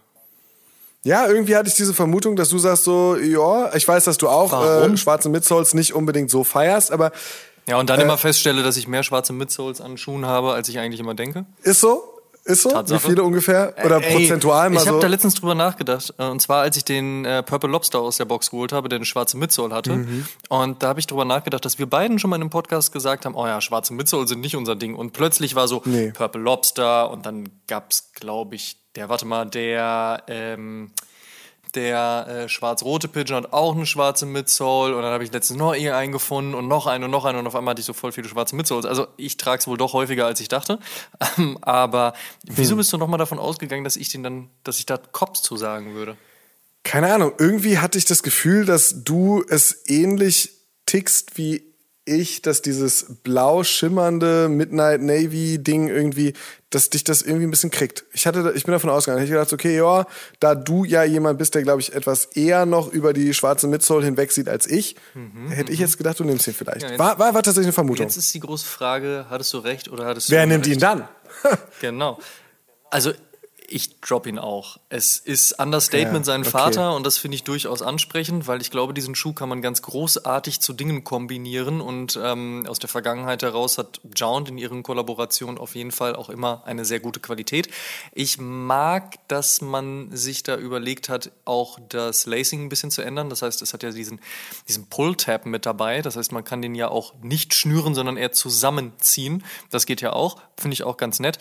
Ja, irgendwie hatte ich diese Vermutung, dass du sagst so, ja, ich weiß, dass du auch äh, schwarze Midsoles nicht unbedingt so feierst, aber ja, und dann äh, immer feststelle, dass ich mehr schwarze Midsoles an Schuhen habe, als ich eigentlich immer denke. Ist so? Ist so? Tatsache. Wie viele ungefähr? Oder Ey, prozentual mal Ich habe so? da letztens drüber nachgedacht. äh, Und zwar, als ich den äh, Purple Lobster aus der Box geholt habe, der eine schwarze Midsole hatte. Mhm. Und da habe ich drüber nachgedacht, dass wir beiden schon mal in einem Podcast gesagt haben, oh ja, schwarze Midsole sind nicht unser Ding. Und plötzlich war so Nee. Purple Lobster und dann gab's, glaube ich, der, warte mal, der, ähm, der äh, schwarz-rote Pigeon hat auch eine schwarze Midsole und dann habe ich letztens noch einen gefunden und noch einen und noch einen und auf einmal hatte ich so voll viele schwarze Midsoles. Also ich trage es wohl doch häufiger, als ich dachte. Ähm, aber wieso bist du nochmal davon ausgegangen, dass ich den dann, dass ich da Cops zu sagen würde? Keine Ahnung, irgendwie hatte ich das Gefühl, dass du es ähnlich tickst wie ich, dass dieses blau schimmernde Midnight Navy Ding irgendwie, dass dich das irgendwie ein bisschen kriegt. Ich hatte, ich bin davon ausgegangen. Ich gedacht, okay, ja, da du ja jemand bist, der glaube ich etwas eher noch über die schwarze Midsole hinweg sieht als ich, hätte ich jetzt gedacht, du nimmst ihn vielleicht. Mhm, jetzt- war, war, war tatsächlich eine Vermutung. Jetzt ist die große Frage, hattest du recht oder hattest du Wer nimmt ihn dann? Genau. Also ich drop ihn auch. Es ist Understatement Ja, sein okay. Vater und das finde ich durchaus ansprechend, weil ich glaube, diesen Schuh kann man ganz großartig zu Dingen kombinieren und ähm, aus der Vergangenheit heraus hat Jound in ihren Kollaborationen auf jeden Fall auch immer eine sehr gute Qualität. Ich mag, dass man sich da überlegt hat, auch das Lacing ein bisschen zu ändern. Das heißt, es hat ja diesen, diesen Pull-Tab mit dabei. Das heißt, man kann den ja auch nicht schnüren, sondern eher zusammenziehen. Das geht ja auch, finde ich auch ganz nett.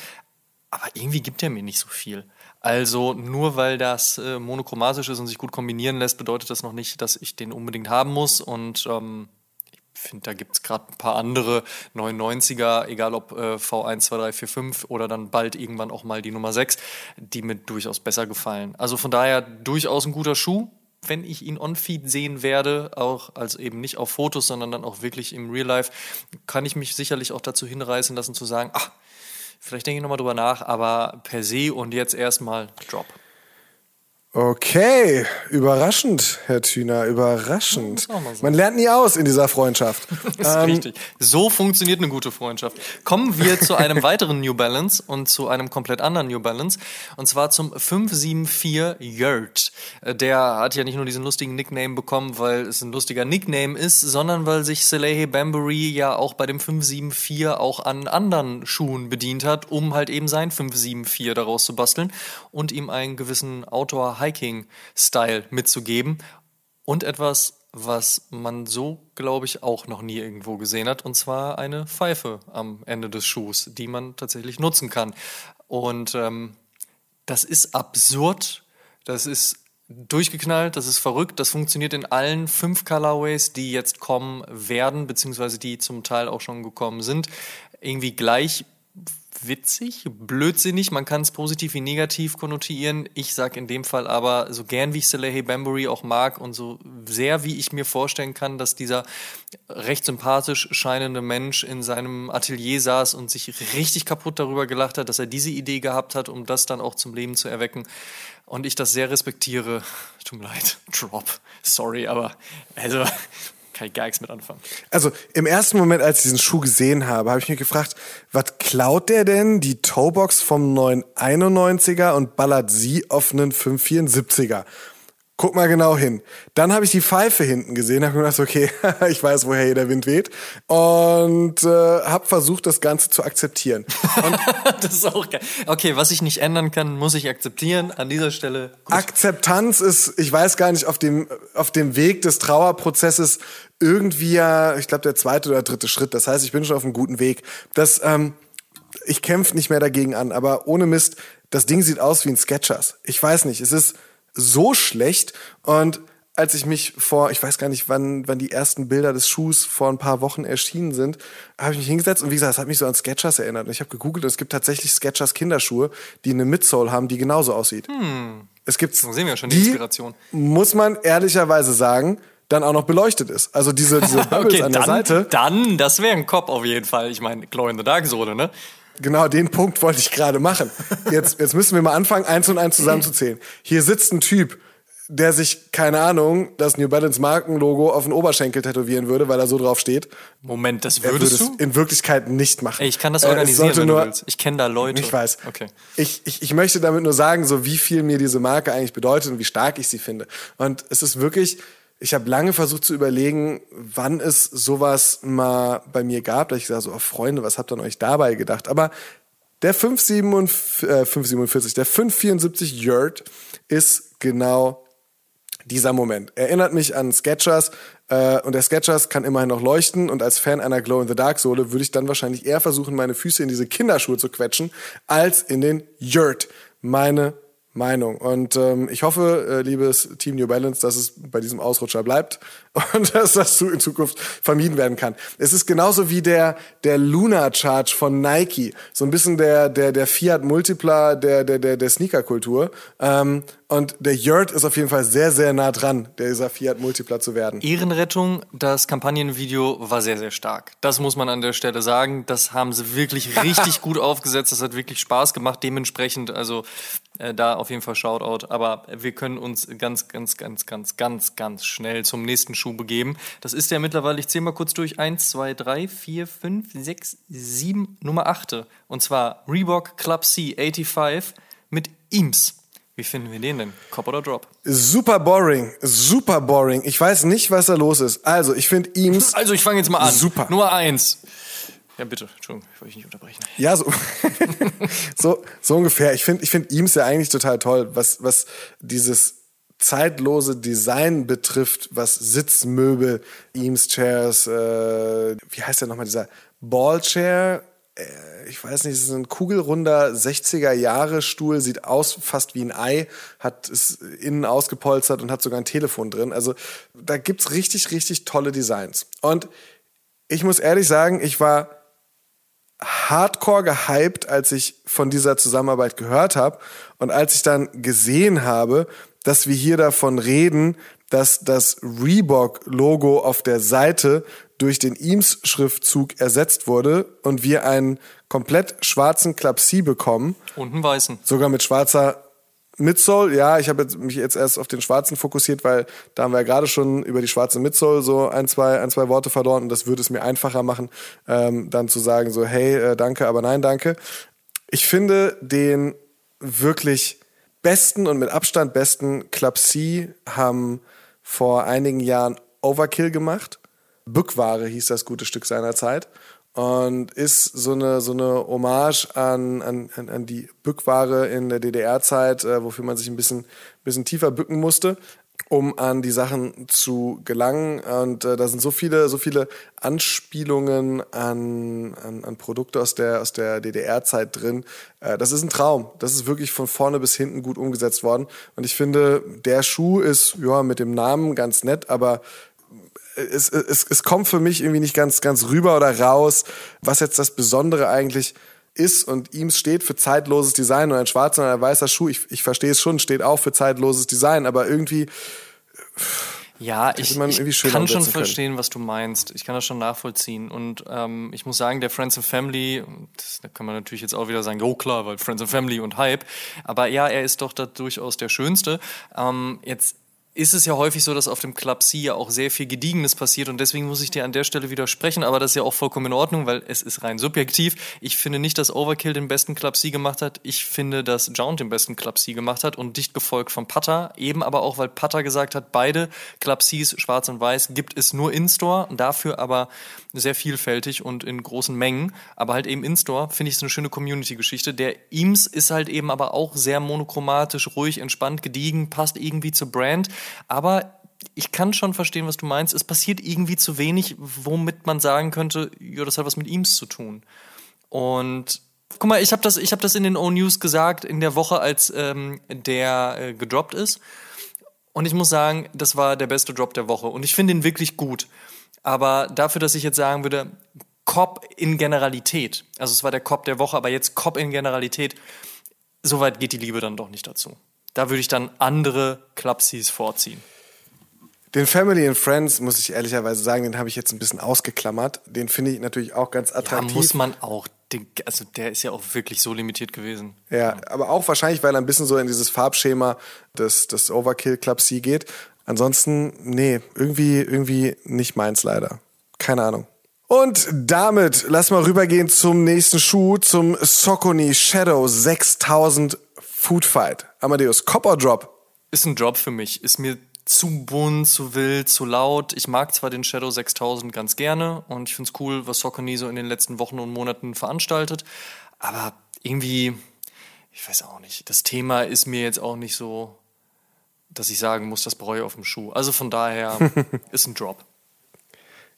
Aber irgendwie gibt er mir nicht so viel. Also nur weil das äh, monochromatisch ist und sich gut kombinieren lässt, bedeutet das noch nicht, dass ich den unbedingt haben muss. Und ähm, ich finde, da gibt's gerade ein paar andere 99er, egal ob äh, V1, 2, 3, 4, 5 oder dann bald irgendwann auch mal die Nummer 6, die mir durchaus besser gefallen. Also von daher durchaus ein guter Schuh. Wenn ich ihn on-feed sehen werde, auch also eben nicht auf Fotos, sondern dann auch wirklich im Real Life, kann ich mich sicherlich auch dazu hinreißen lassen zu sagen, ach, Vielleicht denke ich nochmal drüber nach, aber per se und jetzt erstmal Drop. Okay, überraschend, Herr Thüner, überraschend. So. Man lernt nie aus in dieser Freundschaft. Das ist richtig. So funktioniert eine gute Freundschaft. Kommen wir zu einem weiteren New Balance und zu einem komplett anderen New Balance. Und zwar zum 574 Yurt. Äh, Der hat ja nicht nur diesen lustigen Nickname bekommen, weil es ein lustiger Nickname ist, sondern weil sich Salehi Bambury ja auch bei dem 574 auch an anderen Schuhen bedient hat, um halt eben sein 574 daraus zu basteln und ihm einen gewissen Outdoor-Hiking-Style mitzugeben. Und etwas, was man so, glaube ich, auch noch nie irgendwo gesehen hat, und zwar eine Pfeife am Ende des Schuhs, die man tatsächlich nutzen kann. Und ähm, das ist absurd, das ist durchgeknallt, das ist verrückt, das funktioniert in allen fünf Colorways, die jetzt kommen werden, beziehungsweise die zum Teil auch schon gekommen sind, irgendwie gleich witzig, blödsinnig, man kann es positiv wie negativ konnotieren. Ich sag in dem Fall aber, so gern wie ich Salehi Bambury auch mag und so sehr wie ich mir vorstellen kann, dass dieser recht sympathisch scheinende Mensch in seinem Atelier saß und sich richtig kaputt darüber gelacht hat, dass er diese Idee gehabt hat, um das dann auch zum Leben zu erwecken. Und ich das sehr respektiere. Tut mir leid, Drop. Sorry, aber also kann gar nichts mit anfangen. Also im ersten Moment, als ich diesen Schuh gesehen habe, habe ich mich gefragt, was klaut der denn die Toebox vom 991er und ballert sie auf einen 574er? Guck mal genau hin. Dann habe ich die Pfeife hinten gesehen, habe gedacht, okay, ich weiß, woher hier der Wind weht und äh, habe versucht, das Ganze zu akzeptieren. Das ist auch geil. Okay, was ich nicht ändern kann, muss ich akzeptieren. An dieser Stelle. Gut. Akzeptanz ist, ich weiß gar nicht, auf dem, auf dem Weg des Trauerprozesses irgendwie ja, ich glaube, der zweite oder dritte Schritt. Das heißt, ich bin schon auf einem guten Weg. Das, ähm, ich kämpfe nicht mehr dagegen an, aber ohne Mist, das Ding sieht aus wie ein Sketchers. Ich weiß nicht, es ist so schlecht und als ich mich vor, ich weiß gar nicht, wann, wann die ersten Bilder des Schuhs vor ein paar Wochen erschienen sind, habe ich mich hingesetzt und wie gesagt, es hat mich so an Skechers erinnert. Und ich habe gegoogelt und es gibt tatsächlich Skechers Kinderschuhe, die eine Midsole haben, die genauso aussieht. Es gibt sehen wir schon die Inspiration. muss man ehrlicherweise sagen, dann auch noch beleuchtet ist. Also diese, diese Bubbles Okay, an der dann, Seite. dann, das wäre ein Kopf auf jeden Fall. Ich meine, Glow in the Dark Sohle, ne? Genau den Punkt wollte ich gerade machen. Jetzt, jetzt müssen wir mal anfangen, eins und eins zusammenzuzählen. Hier sitzt ein Typ, der sich, keine Ahnung, das New Balance Markenlogo auf den Oberschenkel tätowieren würde, weil er so drauf steht. Moment, das würde würdest es du? in Wirklichkeit nicht machen. Ey, ich kann das Äh, organisieren, wenn nur, du willst. Ich kenne da Leute. Ich weiß. Okay. Ich, ich, ich möchte damit nur sagen, so wie viel mir diese Marke eigentlich bedeutet und wie stark ich sie finde. Und es ist wirklich, ich habe lange versucht zu überlegen, wann es sowas mal bei mir gab, dass ich sage, so, oh, Freunde, was habt ihr euch dabei gedacht? Aber Der 547, äh, 547 der 574 Yurt ist genau dieser Moment. Erinnert mich an Sketchers äh, und der Sketchers kann immerhin noch leuchten und als Fan einer Glow-in-the-Dark-Sohle würde ich dann wahrscheinlich eher versuchen, meine Füße in diese Kinderschuhe zu quetschen, als in den Yurt. Meine Meinung. Und ähm, ich hoffe, äh, liebes Team New Balance, dass es bei diesem Ausrutscher bleibt und dass das in Zukunft vermieden werden kann. Es ist genauso wie der der Luna Charge von Nike, so ein bisschen der der der Fiat Multipla der der der der Sneaker-Kultur. Ähm, und der Yurt ist auf jeden Fall sehr, sehr nah dran, dieser Fiat Multipla zu werden. Ehrenrettung, das Kampagnenvideo war sehr, sehr stark. Das muss man an der Stelle sagen. Das haben sie wirklich richtig gut aufgesetzt. Das hat wirklich Spaß gemacht. Dementsprechend, also äh, da auf jeden Fall Shoutout. Aber wir können uns ganz, ganz, ganz, ganz, ganz, ganz schnell zum nächsten Schuh begeben. Das ist ja mittlerweile, ich zähle mal kurz durch, 1, 2, 3, 4, 5, 6, 7, Nummer 8. Und zwar Reebok Club C 85 mit Eames. Wie finden wir den denn? Cop oder Drop? Super boring, super boring. Ich weiß nicht, was da los ist. Also, ich finde Eames. Also, ich fange jetzt mal an. Super. Nummer 1. Ja, bitte. Entschuldigung, ich wollte dich nicht unterbrechen. Ja, so, so, so ungefähr. Ich finde ich find Eames ja eigentlich total toll, was, was dieses zeitlose Design betrifft, was Sitzmöbel, Eames Chairs, äh, wie heißt der nochmal, dieser Ballchair, äh, ich weiß nicht, es ist ein kugelrunder 60er Jahre Stuhl, sieht aus fast wie ein Ei, hat es innen ausgepolstert und hat sogar ein Telefon drin. Also da gibt's richtig, richtig tolle Designs. Und ich muss ehrlich sagen, ich war hardcore gehypt, als ich von dieser Zusammenarbeit gehört habe und als ich dann gesehen habe, dass wir hier davon reden, dass das Reebok-Logo auf der Seite durch den Eames-Schriftzug ersetzt wurde und wir einen komplett schwarzen Klapsi bekommen. Und einen weißen. Sogar mit schwarzer Midsole. Ja, ich habe mich jetzt erst auf den schwarzen fokussiert, weil da haben wir ja gerade schon über die schwarze Midsole so ein, zwei, ein, zwei Worte verloren und das würde es mir einfacher machen, ähm, dann zu sagen so, hey, äh, danke, aber nein, danke. Ich finde den wirklich besten und mit Abstand besten Club C haben vor einigen Jahren Overkill gemacht. Bückware hieß das gute Stück seiner Zeit und ist so eine so eine Hommage an an, an die Bückware in der DDR-Zeit, äh, wofür man sich ein bisschen bisschen tiefer bücken musste, um an die Sachen zu gelangen. Und äh, da sind so viele so viele Anspielungen an, an, an Produkte aus der aus der DDR-Zeit drin. Äh, das ist ein Traum. Das ist wirklich von vorne bis hinten gut umgesetzt worden. Und ich finde, der Schuh ist ja mit dem Namen ganz nett, aber es, es, es kommt für mich irgendwie nicht ganz, ganz rüber oder raus, was jetzt das Besondere eigentlich ist und ihm steht für zeitloses Design und ein schwarzer und ein weißer Schuh, ich, ich verstehe es schon, steht auch für zeitloses Design, aber irgendwie ja, ich, ich kann schon verstehen, was du meinst. Ich kann das schon nachvollziehen. Und ähm, ich muss sagen, der Friends and Family, das, da kann man natürlich jetzt auch wieder sagen, oh klar, weil Friends and Family und Hype. Aber ja, er ist doch da durchaus der Schönste. Ähm, jetzt ist es ja häufig so, dass auf dem Club C ja auch sehr viel Gediegenes passiert und deswegen muss ich dir an der Stelle widersprechen, aber das ist ja auch vollkommen in Ordnung, weil es ist rein subjektiv. Ich finde nicht, dass Overkill den besten Club C gemacht hat. Ich finde, dass Jount den besten Club C gemacht hat und dicht gefolgt von Putter. Eben aber auch, weil Putter gesagt hat, beide Club Cs, schwarz und weiß, gibt es nur in-Store, dafür aber sehr vielfältig und in großen Mengen, aber halt eben in-Store, finde ich es eine schöne Community-Geschichte. Der Eames ist halt eben aber auch sehr monochromatisch, ruhig, entspannt, gediegen, passt irgendwie zur Brand. Aber ich kann schon verstehen, was du meinst. Es passiert irgendwie zu wenig, womit man sagen könnte, ja, das hat was mit Eames zu tun. Und guck mal, ich habe das, hab das in den O-News gesagt, in der Woche, als ähm, der äh, gedroppt ist. Und ich muss sagen, das war der beste Drop der Woche. Und ich finde ihn wirklich gut. Aber dafür, dass ich jetzt sagen würde, Cop in Generalität, also es war der Cop der Woche, aber jetzt Cop in Generalität, soweit geht die Liebe dann doch nicht dazu. Da würde ich dann andere Clubsies vorziehen. Den Family and Friends, muss ich ehrlicherweise sagen, den habe ich jetzt ein bisschen ausgeklammert. Den finde ich natürlich auch ganz attraktiv. Ja, muss man auch. Den, also der ist ja auch wirklich so limitiert gewesen. Ja, aber auch wahrscheinlich, weil er ein bisschen so in dieses Farbschema des, des Overkill Club C geht. Ansonsten, nee, irgendwie, irgendwie nicht meins leider. Keine Ahnung. Und damit lass mal rübergehen zum nächsten Schuh, zum Socony Shadow 6000 Food Fight. Amadeus, Cop or Drop? Ist ein Drop für mich. Ist mir zu bunt, zu wild, zu laut. Ich mag zwar den Shadow 6000 ganz gerne und ich finde es cool, was Socony so in den letzten Wochen und Monaten veranstaltet, aber irgendwie, ich weiß auch nicht, das Thema ist mir jetzt auch nicht so, dass ich sagen muss, das bereue auf dem Schuh. Also von daher ist ein Drop.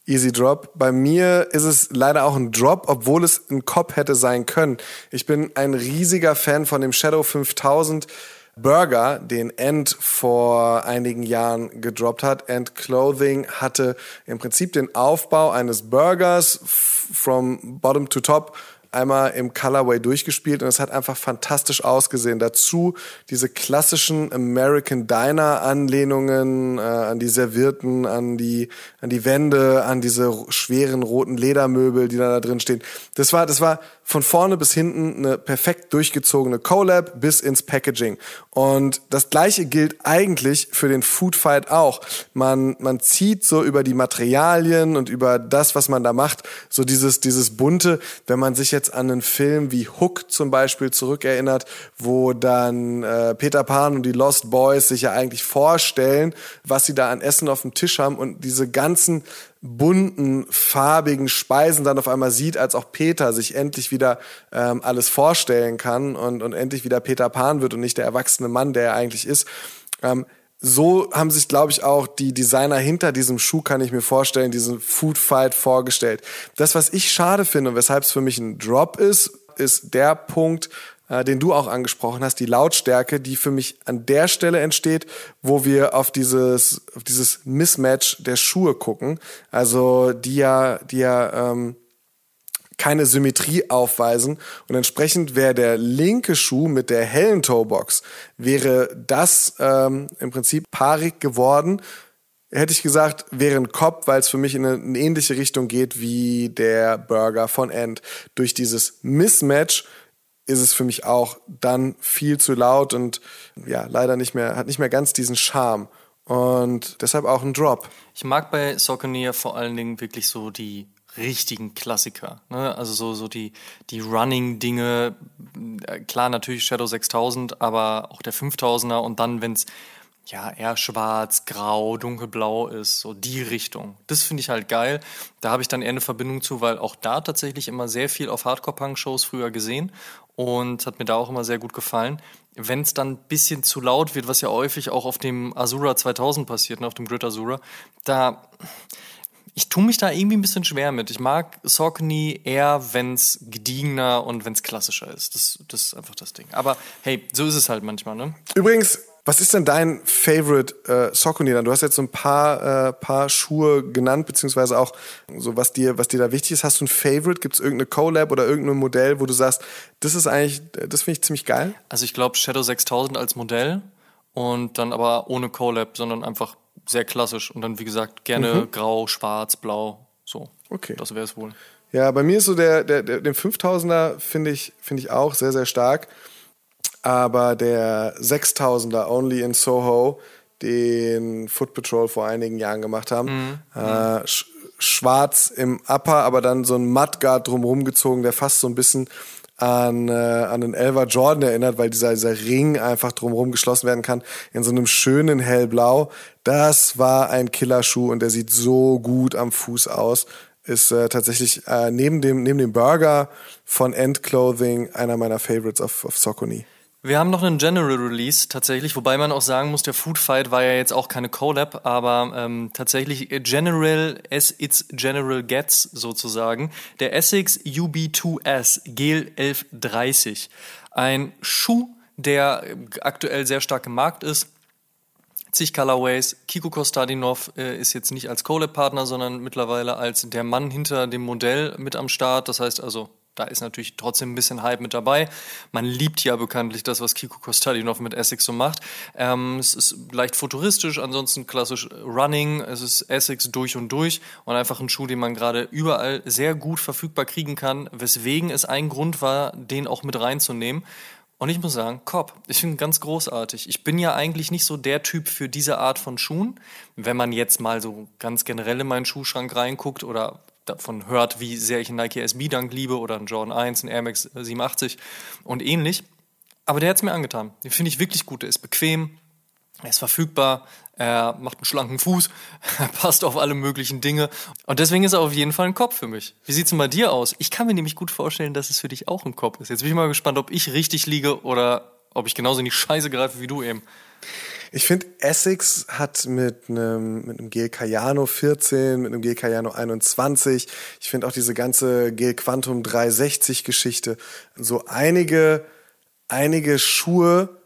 Easy Drop. Bei mir ist es leider auch ein Drop, obwohl es ein Cop hätte sein können. Ich bin ein riesiger Fan von dem Shadow 5000 Burger, den End vor einigen Jahren gedroppt hat. End Clothing hatte im Prinzip den Aufbau eines Burgers from bottom to top einmal im Colorway durchgespielt und es hat einfach fantastisch ausgesehen. Dazu diese klassischen American Diner Anlehnungen äh, an die Servierten, an die an die Wände, an diese schweren roten Ledermöbel, die da, da drin stehen. Das war das war von vorne bis hinten eine perfekt durchgezogene Collab bis ins Packaging. Und das gleiche gilt eigentlich für den Food Fight auch. Man, man zieht so über die Materialien und über das, was man da macht, so dieses, dieses bunte, wenn man sich jetzt an einen Film wie Hook zum Beispiel zurückerinnert, wo dann äh, Peter Pan und die Lost Boys sich ja eigentlich vorstellen, was sie da an Essen auf dem Tisch haben und diese ganzen bunten, farbigen Speisen dann auf einmal sieht, als auch Peter sich endlich wieder ähm, alles vorstellen kann und, und endlich wieder Peter Pan wird und nicht der erwachsene Mann, der er eigentlich ist. Ähm, so haben sich, glaube ich, auch die Designer hinter diesem Schuh, kann ich mir vorstellen, diesen Food Fight vorgestellt. Das, was ich schade finde und weshalb es für mich ein Drop ist, ist der Punkt, äh, den du auch angesprochen hast, die Lautstärke, die für mich an der Stelle entsteht, wo wir auf dieses, auf dieses Mismatch der Schuhe gucken. Also die ja, die ja ähm, keine Symmetrie aufweisen. Und entsprechend wäre der linke Schuh mit der hellen Toebox, wäre das ähm, im Prinzip paarig geworden. Hätte ich gesagt, wäre ein Kopf, weil es für mich in eine, eine ähnliche Richtung geht wie der Burger von End. Durch dieses Mismatch ist es für mich auch dann viel zu laut und ja, leider nicht mehr, hat nicht mehr ganz diesen Charme. Und deshalb auch ein Drop. Ich mag bei Saucony vor allen Dingen wirklich so die richtigen Klassiker. Ne? Also so, so die, die Running-Dinge. Klar, natürlich Shadow 6000, aber auch der 5000er. Und dann, wenn es ja, eher schwarz, grau, dunkelblau ist, so die Richtung. Das finde ich halt geil. Da habe ich dann eher eine Verbindung zu, weil auch da tatsächlich immer sehr viel auf Hardcore-Punk-Shows früher gesehen und hat mir da auch immer sehr gut gefallen. Wenn es dann ein bisschen zu laut wird, was ja häufig auch auf dem Azura 2000 passiert, ne, auf dem Grid Azura, da ich tue mich da irgendwie ein bisschen schwer mit. Ich mag Saucony eher, wenn es gediegener und wenn es klassischer ist. Das, das ist einfach das Ding. Aber hey, so ist es halt manchmal, ne? Übrigens, was ist denn dein Favorite äh, Saucony dann? Du hast jetzt so ein paar, äh, paar Schuhe genannt, beziehungsweise auch so, was dir, was dir da wichtig ist. Hast du ein Favorite? Gibt es irgendeine Collab oder irgendein Modell, wo du sagst, das ist eigentlich, das finde ich ziemlich geil? Also ich glaube Shadow 6000 als Modell und dann aber ohne Collab, sondern einfach sehr klassisch und dann wie gesagt gerne mhm. grau, schwarz, blau, so. Okay. Das wäre es wohl. Ja, bei mir ist so der, der, der den 5000er finde ich, finde ich auch sehr, sehr stark aber der 6000er Only in Soho, den Foot Patrol vor einigen Jahren gemacht haben, mhm. äh, sch schwarz im Upper, aber dann so ein Mudguard drumherum gezogen, der fast so ein bisschen an, äh, an den Elva Jordan erinnert, weil dieser, dieser Ring einfach drumherum geschlossen werden kann, in so einem schönen hellblau. Das war ein Killerschuh und der sieht so gut am Fuß aus. Ist äh, tatsächlich äh, neben, dem, neben dem Burger von End Clothing einer meiner Favorites auf, auf Socony. Wir haben noch einen General Release tatsächlich, wobei man auch sagen muss, der Food Fight war ja jetzt auch keine Collab, aber ähm, tatsächlich General as its General gets sozusagen. Der Essex UB2S Gel 1130. Ein Schuh, der aktuell sehr stark im Markt ist. Zig Colorways. Kiko Kostadinov äh, ist jetzt nicht als Collab-Partner, sondern mittlerweile als der Mann hinter dem Modell mit am Start. Das heißt also da ist natürlich trotzdem ein bisschen Hype mit dabei. Man liebt ja bekanntlich das, was Kiko Kostadinov mit Essex so macht. Ähm, es ist leicht futuristisch, ansonsten klassisch Running. Es ist Essex durch und durch und einfach ein Schuh, den man gerade überall sehr gut verfügbar kriegen kann, weswegen es ein Grund war, den auch mit reinzunehmen. Und ich muss sagen, Cop, ich finde ganz großartig. Ich bin ja eigentlich nicht so der Typ für diese Art von Schuhen. Wenn man jetzt mal so ganz generell in meinen Schuhschrank reinguckt oder davon hört, wie sehr ich einen Nike SB Dunk liebe oder einen Jordan 1, einen Air Max 87 und ähnlich. Aber der hat es mir angetan. Den finde ich wirklich gut. Der ist bequem, Er ist verfügbar, er macht einen schlanken Fuß, er passt auf alle möglichen Dinge. Und deswegen ist er auf jeden Fall ein Kopf für mich. Wie sieht's denn bei dir aus? Ich kann mir nämlich gut vorstellen, dass es für dich auch ein Kopf ist. Jetzt bin ich mal gespannt, ob ich richtig liege oder ob ich genauso in die Scheiße greife wie du eben. Ich finde, Essex hat mit einem, mit einem Gel Cayano 14, mit einem Gel Cayano 21, ich finde auch diese ganze Gel Quantum 360 Geschichte, so einige, einige Schuhe,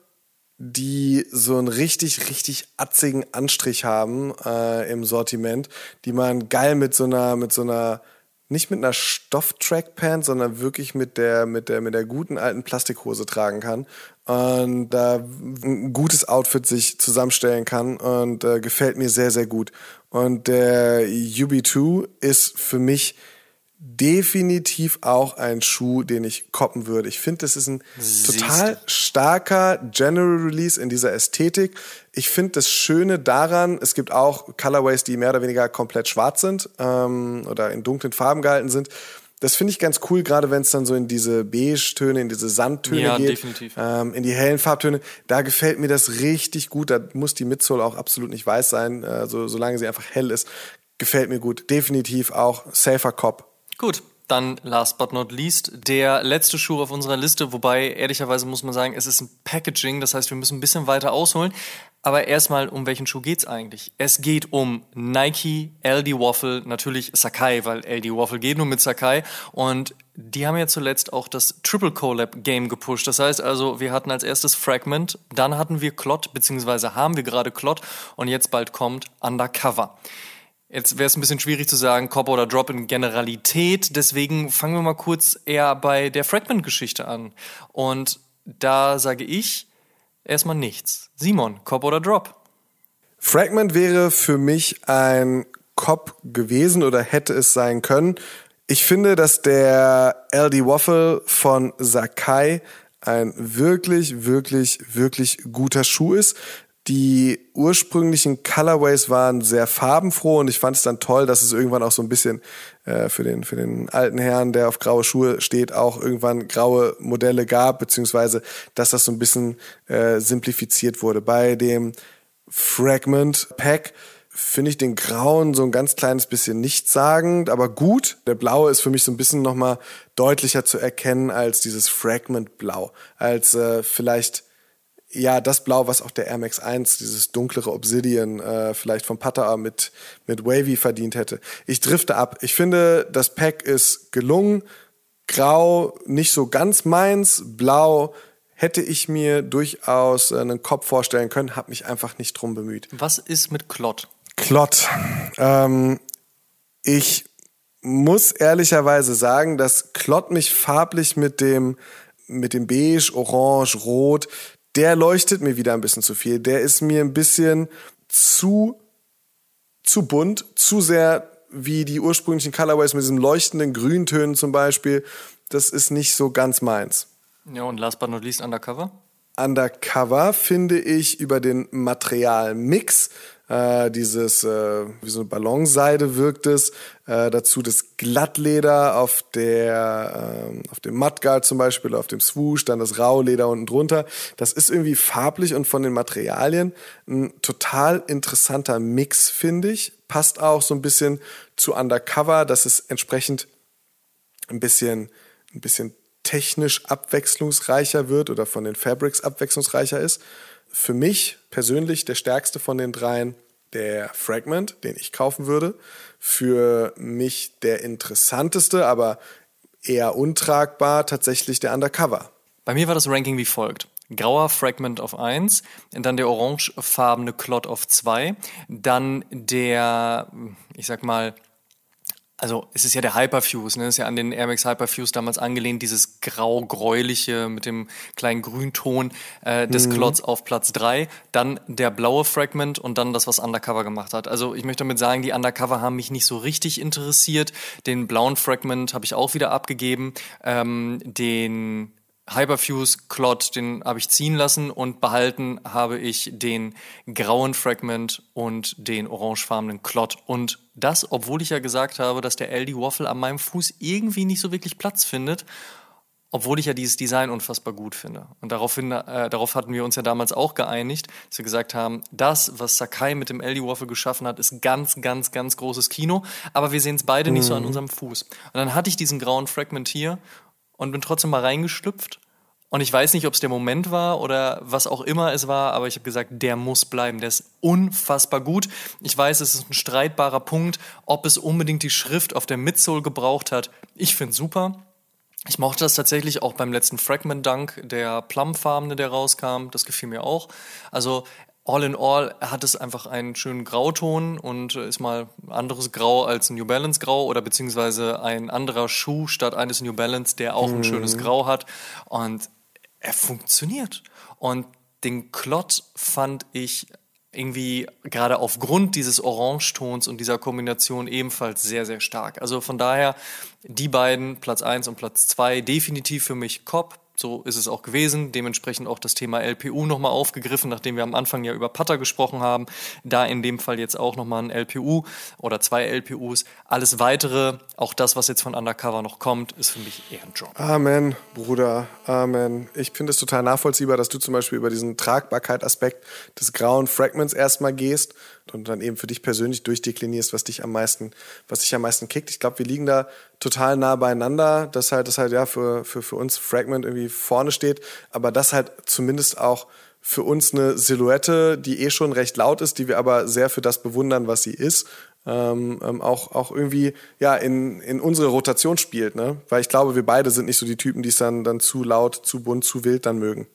die so einen richtig, richtig atzigen Anstrich haben äh, im Sortiment, die man geil mit so einer, mit so einer, nicht mit einer Stoff-Trackpant, sondern wirklich mit der, mit der, mit der guten alten Plastikhose tragen kann und da äh, ein gutes Outfit sich zusammenstellen kann und äh, gefällt mir sehr, sehr gut. Und der UB2 ist für mich definitiv auch ein Schuh, den ich koppen würde. Ich finde, das ist ein Siehst total starker General Release in dieser Ästhetik. Ich finde das Schöne daran, es gibt auch Colorways, die mehr oder weniger komplett schwarz sind ähm, oder in dunklen Farben gehalten sind. Das finde ich ganz cool, gerade wenn es dann so in diese Beige-Töne, in diese Sandtöne ja, geht, definitiv. Ähm, in die hellen Farbtöne. Da gefällt mir das richtig gut. Da muss die Midsole auch absolut nicht weiß sein, äh, so, solange sie einfach hell ist. Gefällt mir gut. Definitiv auch Safer Cop Gut, dann last but not least der letzte Schuh auf unserer Liste, wobei ehrlicherweise muss man sagen, es ist ein Packaging, das heißt, wir müssen ein bisschen weiter ausholen. Aber erstmal, um welchen Schuh geht's eigentlich? Es geht um Nike, LD Waffle, natürlich Sakai, weil LD Waffle geht nur mit Sakai und die haben ja zuletzt auch das Triple Collab Game gepusht. Das heißt also, wir hatten als erstes Fragment, dann hatten wir Clot, beziehungsweise haben wir gerade Clot und jetzt bald kommt Undercover. Jetzt wäre es ein bisschen schwierig zu sagen, Cop oder Drop in Generalität. Deswegen fangen wir mal kurz eher bei der Fragment-Geschichte an. Und da sage ich erstmal nichts. Simon, Cop oder Drop? Fragment wäre für mich ein Cop gewesen oder hätte es sein können. Ich finde, dass der LD Waffle von Sakai ein wirklich, wirklich, wirklich guter Schuh ist. Die ursprünglichen Colorways waren sehr farbenfroh und ich fand es dann toll, dass es irgendwann auch so ein bisschen äh, für, den, für den alten Herrn, der auf graue Schuhe steht, auch irgendwann graue Modelle gab, beziehungsweise dass das so ein bisschen äh, simplifiziert wurde. Bei dem Fragment Pack finde ich den grauen so ein ganz kleines bisschen nichtssagend, aber gut. Der blaue ist für mich so ein bisschen nochmal deutlicher zu erkennen als dieses Fragment Blau, als äh, vielleicht ja, das Blau, was auch der Air Max 1, dieses dunklere Obsidian, äh, vielleicht vom Putter mit, mit Wavy verdient hätte. Ich drifte ab. Ich finde, das Pack ist gelungen. Grau nicht so ganz meins. Blau hätte ich mir durchaus einen Kopf vorstellen können, habe mich einfach nicht drum bemüht. Was ist mit Klott? Klott. Ähm, ich muss ehrlicherweise sagen, dass Klott mich farblich mit dem mit dem Beige, Orange, Rot der leuchtet mir wieder ein bisschen zu viel. Der ist mir ein bisschen zu, zu bunt, zu sehr wie die ursprünglichen Colorways mit diesen leuchtenden Grüntönen zum Beispiel. Das ist nicht so ganz meins. Ja, und last but not least Undercover? Undercover finde ich über den Materialmix äh, dieses, äh, wie so eine Ballonseide wirkt es. Äh, dazu das Glattleder auf der, äh, auf dem Mudguard zum Beispiel, auf dem Swoosh, dann das Rauleder unten drunter. Das ist irgendwie farblich und von den Materialien ein total interessanter Mix, finde ich. Passt auch so ein bisschen zu Undercover, dass es entsprechend ein bisschen, ein bisschen technisch abwechslungsreicher wird oder von den Fabrics abwechslungsreicher ist für mich persönlich der stärkste von den dreien der Fragment, den ich kaufen würde. Für mich der interessanteste, aber eher untragbar tatsächlich der Undercover. Bei mir war das Ranking wie folgt. Grauer Fragment auf 1, dann der orangefarbene Klot auf 2, dann der, ich sag mal, also es ist ja der Hyperfuse, ne? Es ist ja an den Air Max Hyperfuse damals angelehnt, dieses grau-gräuliche mit dem kleinen Grünton äh, des mhm. Klotz auf Platz drei, dann der blaue Fragment und dann das, was Undercover gemacht hat. Also ich möchte damit sagen, die Undercover haben mich nicht so richtig interessiert. Den blauen Fragment habe ich auch wieder abgegeben. Ähm, den Hyperfuse Clot, den habe ich ziehen lassen und behalten habe ich den grauen Fragment und den orangefarbenen Clot. Und das, obwohl ich ja gesagt habe, dass der LD Waffle an meinem Fuß irgendwie nicht so wirklich Platz findet. obwohl ich ja dieses Design unfassbar gut finde. Und daraufhin, äh, darauf hatten wir uns ja damals auch geeinigt, dass wir gesagt haben, das, was Sakai mit dem LD Waffle geschaffen hat, ist ganz, ganz, ganz großes Kino, aber wir sehen es beide mhm. nicht so an mhm. unserem Fuß. Und dann hatte ich diesen grauen Fragment hier und bin trotzdem mal reingeschlüpft. Und ich weiß nicht, ob es der Moment war oder was auch immer es war, aber ich habe gesagt, der muss bleiben. Der ist unfassbar gut. Ich weiß, es ist ein streitbarer Punkt, ob es unbedingt die Schrift auf der Midsole gebraucht hat. Ich finde super. Ich mochte das tatsächlich auch beim letzten Fragment Dunk, der Plumfarbene, der rauskam. Das gefiel mir auch. Also all in all hat es einfach einen schönen Grauton und ist mal ein anderes Grau als ein New Balance Grau oder beziehungsweise ein anderer Schuh statt eines New Balance, der auch ein mhm. schönes Grau hat. Und er funktioniert. Und den Klott fand ich irgendwie gerade aufgrund dieses Orangetons und dieser Kombination ebenfalls sehr, sehr stark. Also von daher die beiden, Platz 1 und Platz 2, definitiv für mich Cop, so ist es auch gewesen. Dementsprechend auch das Thema LPU nochmal aufgegriffen, nachdem wir am Anfang ja über Putter gesprochen haben. Da in dem Fall jetzt auch nochmal ein LPU oder zwei LPUs. Alles weitere, auch das, was jetzt von Undercover noch kommt, ist für mich eher ein Drop. Amen, Bruder. Amen. Ich finde es total nachvollziehbar, dass du zum Beispiel über diesen Tragbarkeit-Aspekt des grauen Fragments erstmal gehst und dann eben für dich persönlich durchdeklinierst, was dich am meisten, was dich am meisten kickt. Ich glaube, wir liegen da total nah beieinander, dass halt, das halt ja für, für, für uns Fragment irgendwie vorne steht, aber das halt zumindest auch für uns eine Silhouette, die eh schon recht laut ist, die wir aber sehr für das bewundern, was sie ist, ähm, ähm, auch, auch irgendwie ja in, in unsere Rotation spielt, ne? Weil ich glaube, wir beide sind nicht so die Typen, die es dann, dann zu laut, zu bunt, zu wild dann mögen.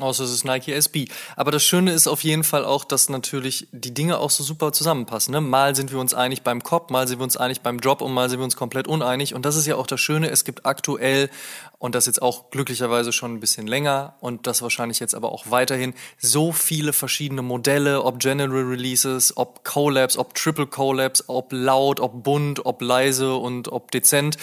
Außer es ist Nike SB. Aber das Schöne ist auf jeden Fall auch, dass natürlich die Dinge auch so super zusammenpassen. Ne? Mal sind wir uns einig beim Cop, mal sind wir uns einig beim Drop und mal sind wir uns komplett uneinig. Und das ist ja auch das Schöne. Es gibt aktuell, und das jetzt auch glücklicherweise schon ein bisschen länger und das wahrscheinlich jetzt aber auch weiterhin, so viele verschiedene Modelle, ob General Releases, ob Collabs, ob Triple Collabs, ob laut, ob bunt, ob leise und ob dezent.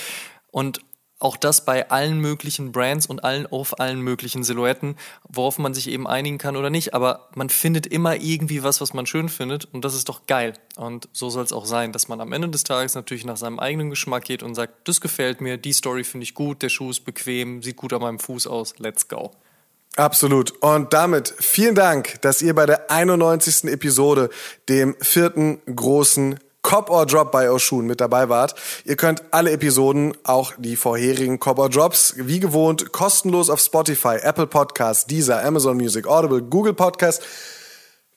Und auch das bei allen möglichen Brands und allen auf allen möglichen Silhouetten, worauf man sich eben einigen kann oder nicht. Aber man findet immer irgendwie was, was man schön findet und das ist doch geil. Und so soll es auch sein, dass man am Ende des Tages natürlich nach seinem eigenen Geschmack geht und sagt, das gefällt mir, die Story finde ich gut, der Schuh ist bequem, sieht gut an meinem Fuß aus, let's go. Absolut. Und damit vielen Dank, dass ihr bei der 91. Episode, dem vierten großen Cop or Drop bei Oshun mit dabei wart. Ihr könnt alle Episoden, auch die vorherigen Cop or Drops, wie gewohnt, kostenlos auf Spotify, Apple Podcasts, Deezer, Amazon Music, Audible, Google Podcasts,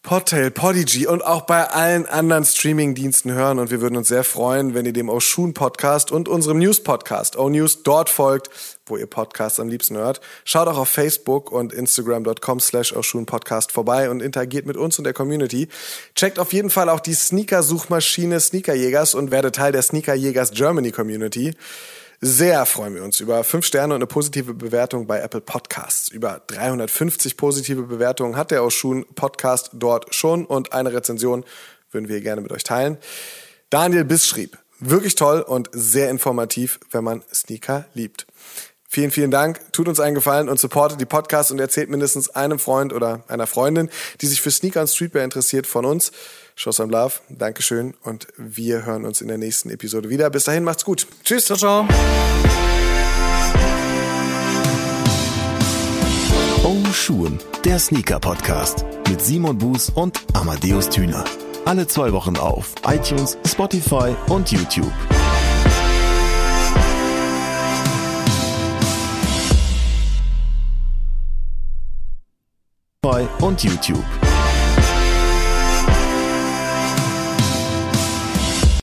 Podtail, Podigy und auch bei allen anderen Streaming-Diensten hören. Und wir würden uns sehr freuen, wenn ihr dem Oshun Podcast und unserem News Podcast O News dort folgt, wo ihr Podcasts am liebsten hört. Schaut auch auf Facebook und Instagram.com slash Oshun Podcast vorbei und interagiert mit uns und der Community. Checkt auf jeden Fall auch die Sneaker-Suchmaschine Sneakerjägers und werdet Teil der Sneakerjägers Germany Community. Sehr freuen wir uns über fünf Sterne und eine positive Bewertung bei Apple Podcasts. Über 350 positive Bewertungen hat der Oshun Podcast dort schon und eine Rezension würden wir gerne mit euch teilen. Daniel Biss schrieb, wirklich toll und sehr informativ, wenn man Sneaker liebt. Vielen, vielen Dank. Tut uns einen Gefallen und supportet die Podcasts und erzählt mindestens einem Freund oder einer Freundin, die sich für Sneaker und Streetwear interessiert, von uns. Show some love. Dankeschön. Und wir hören uns in der nächsten Episode wieder. Bis dahin, macht's gut. Tschüss. Ciao, ciao. Oh Schuhen, der Sneaker-Podcast mit Simon Buß und Amadeus Thüner. Alle zwei Wochen auf iTunes, Spotify und YouTube. und YouTube.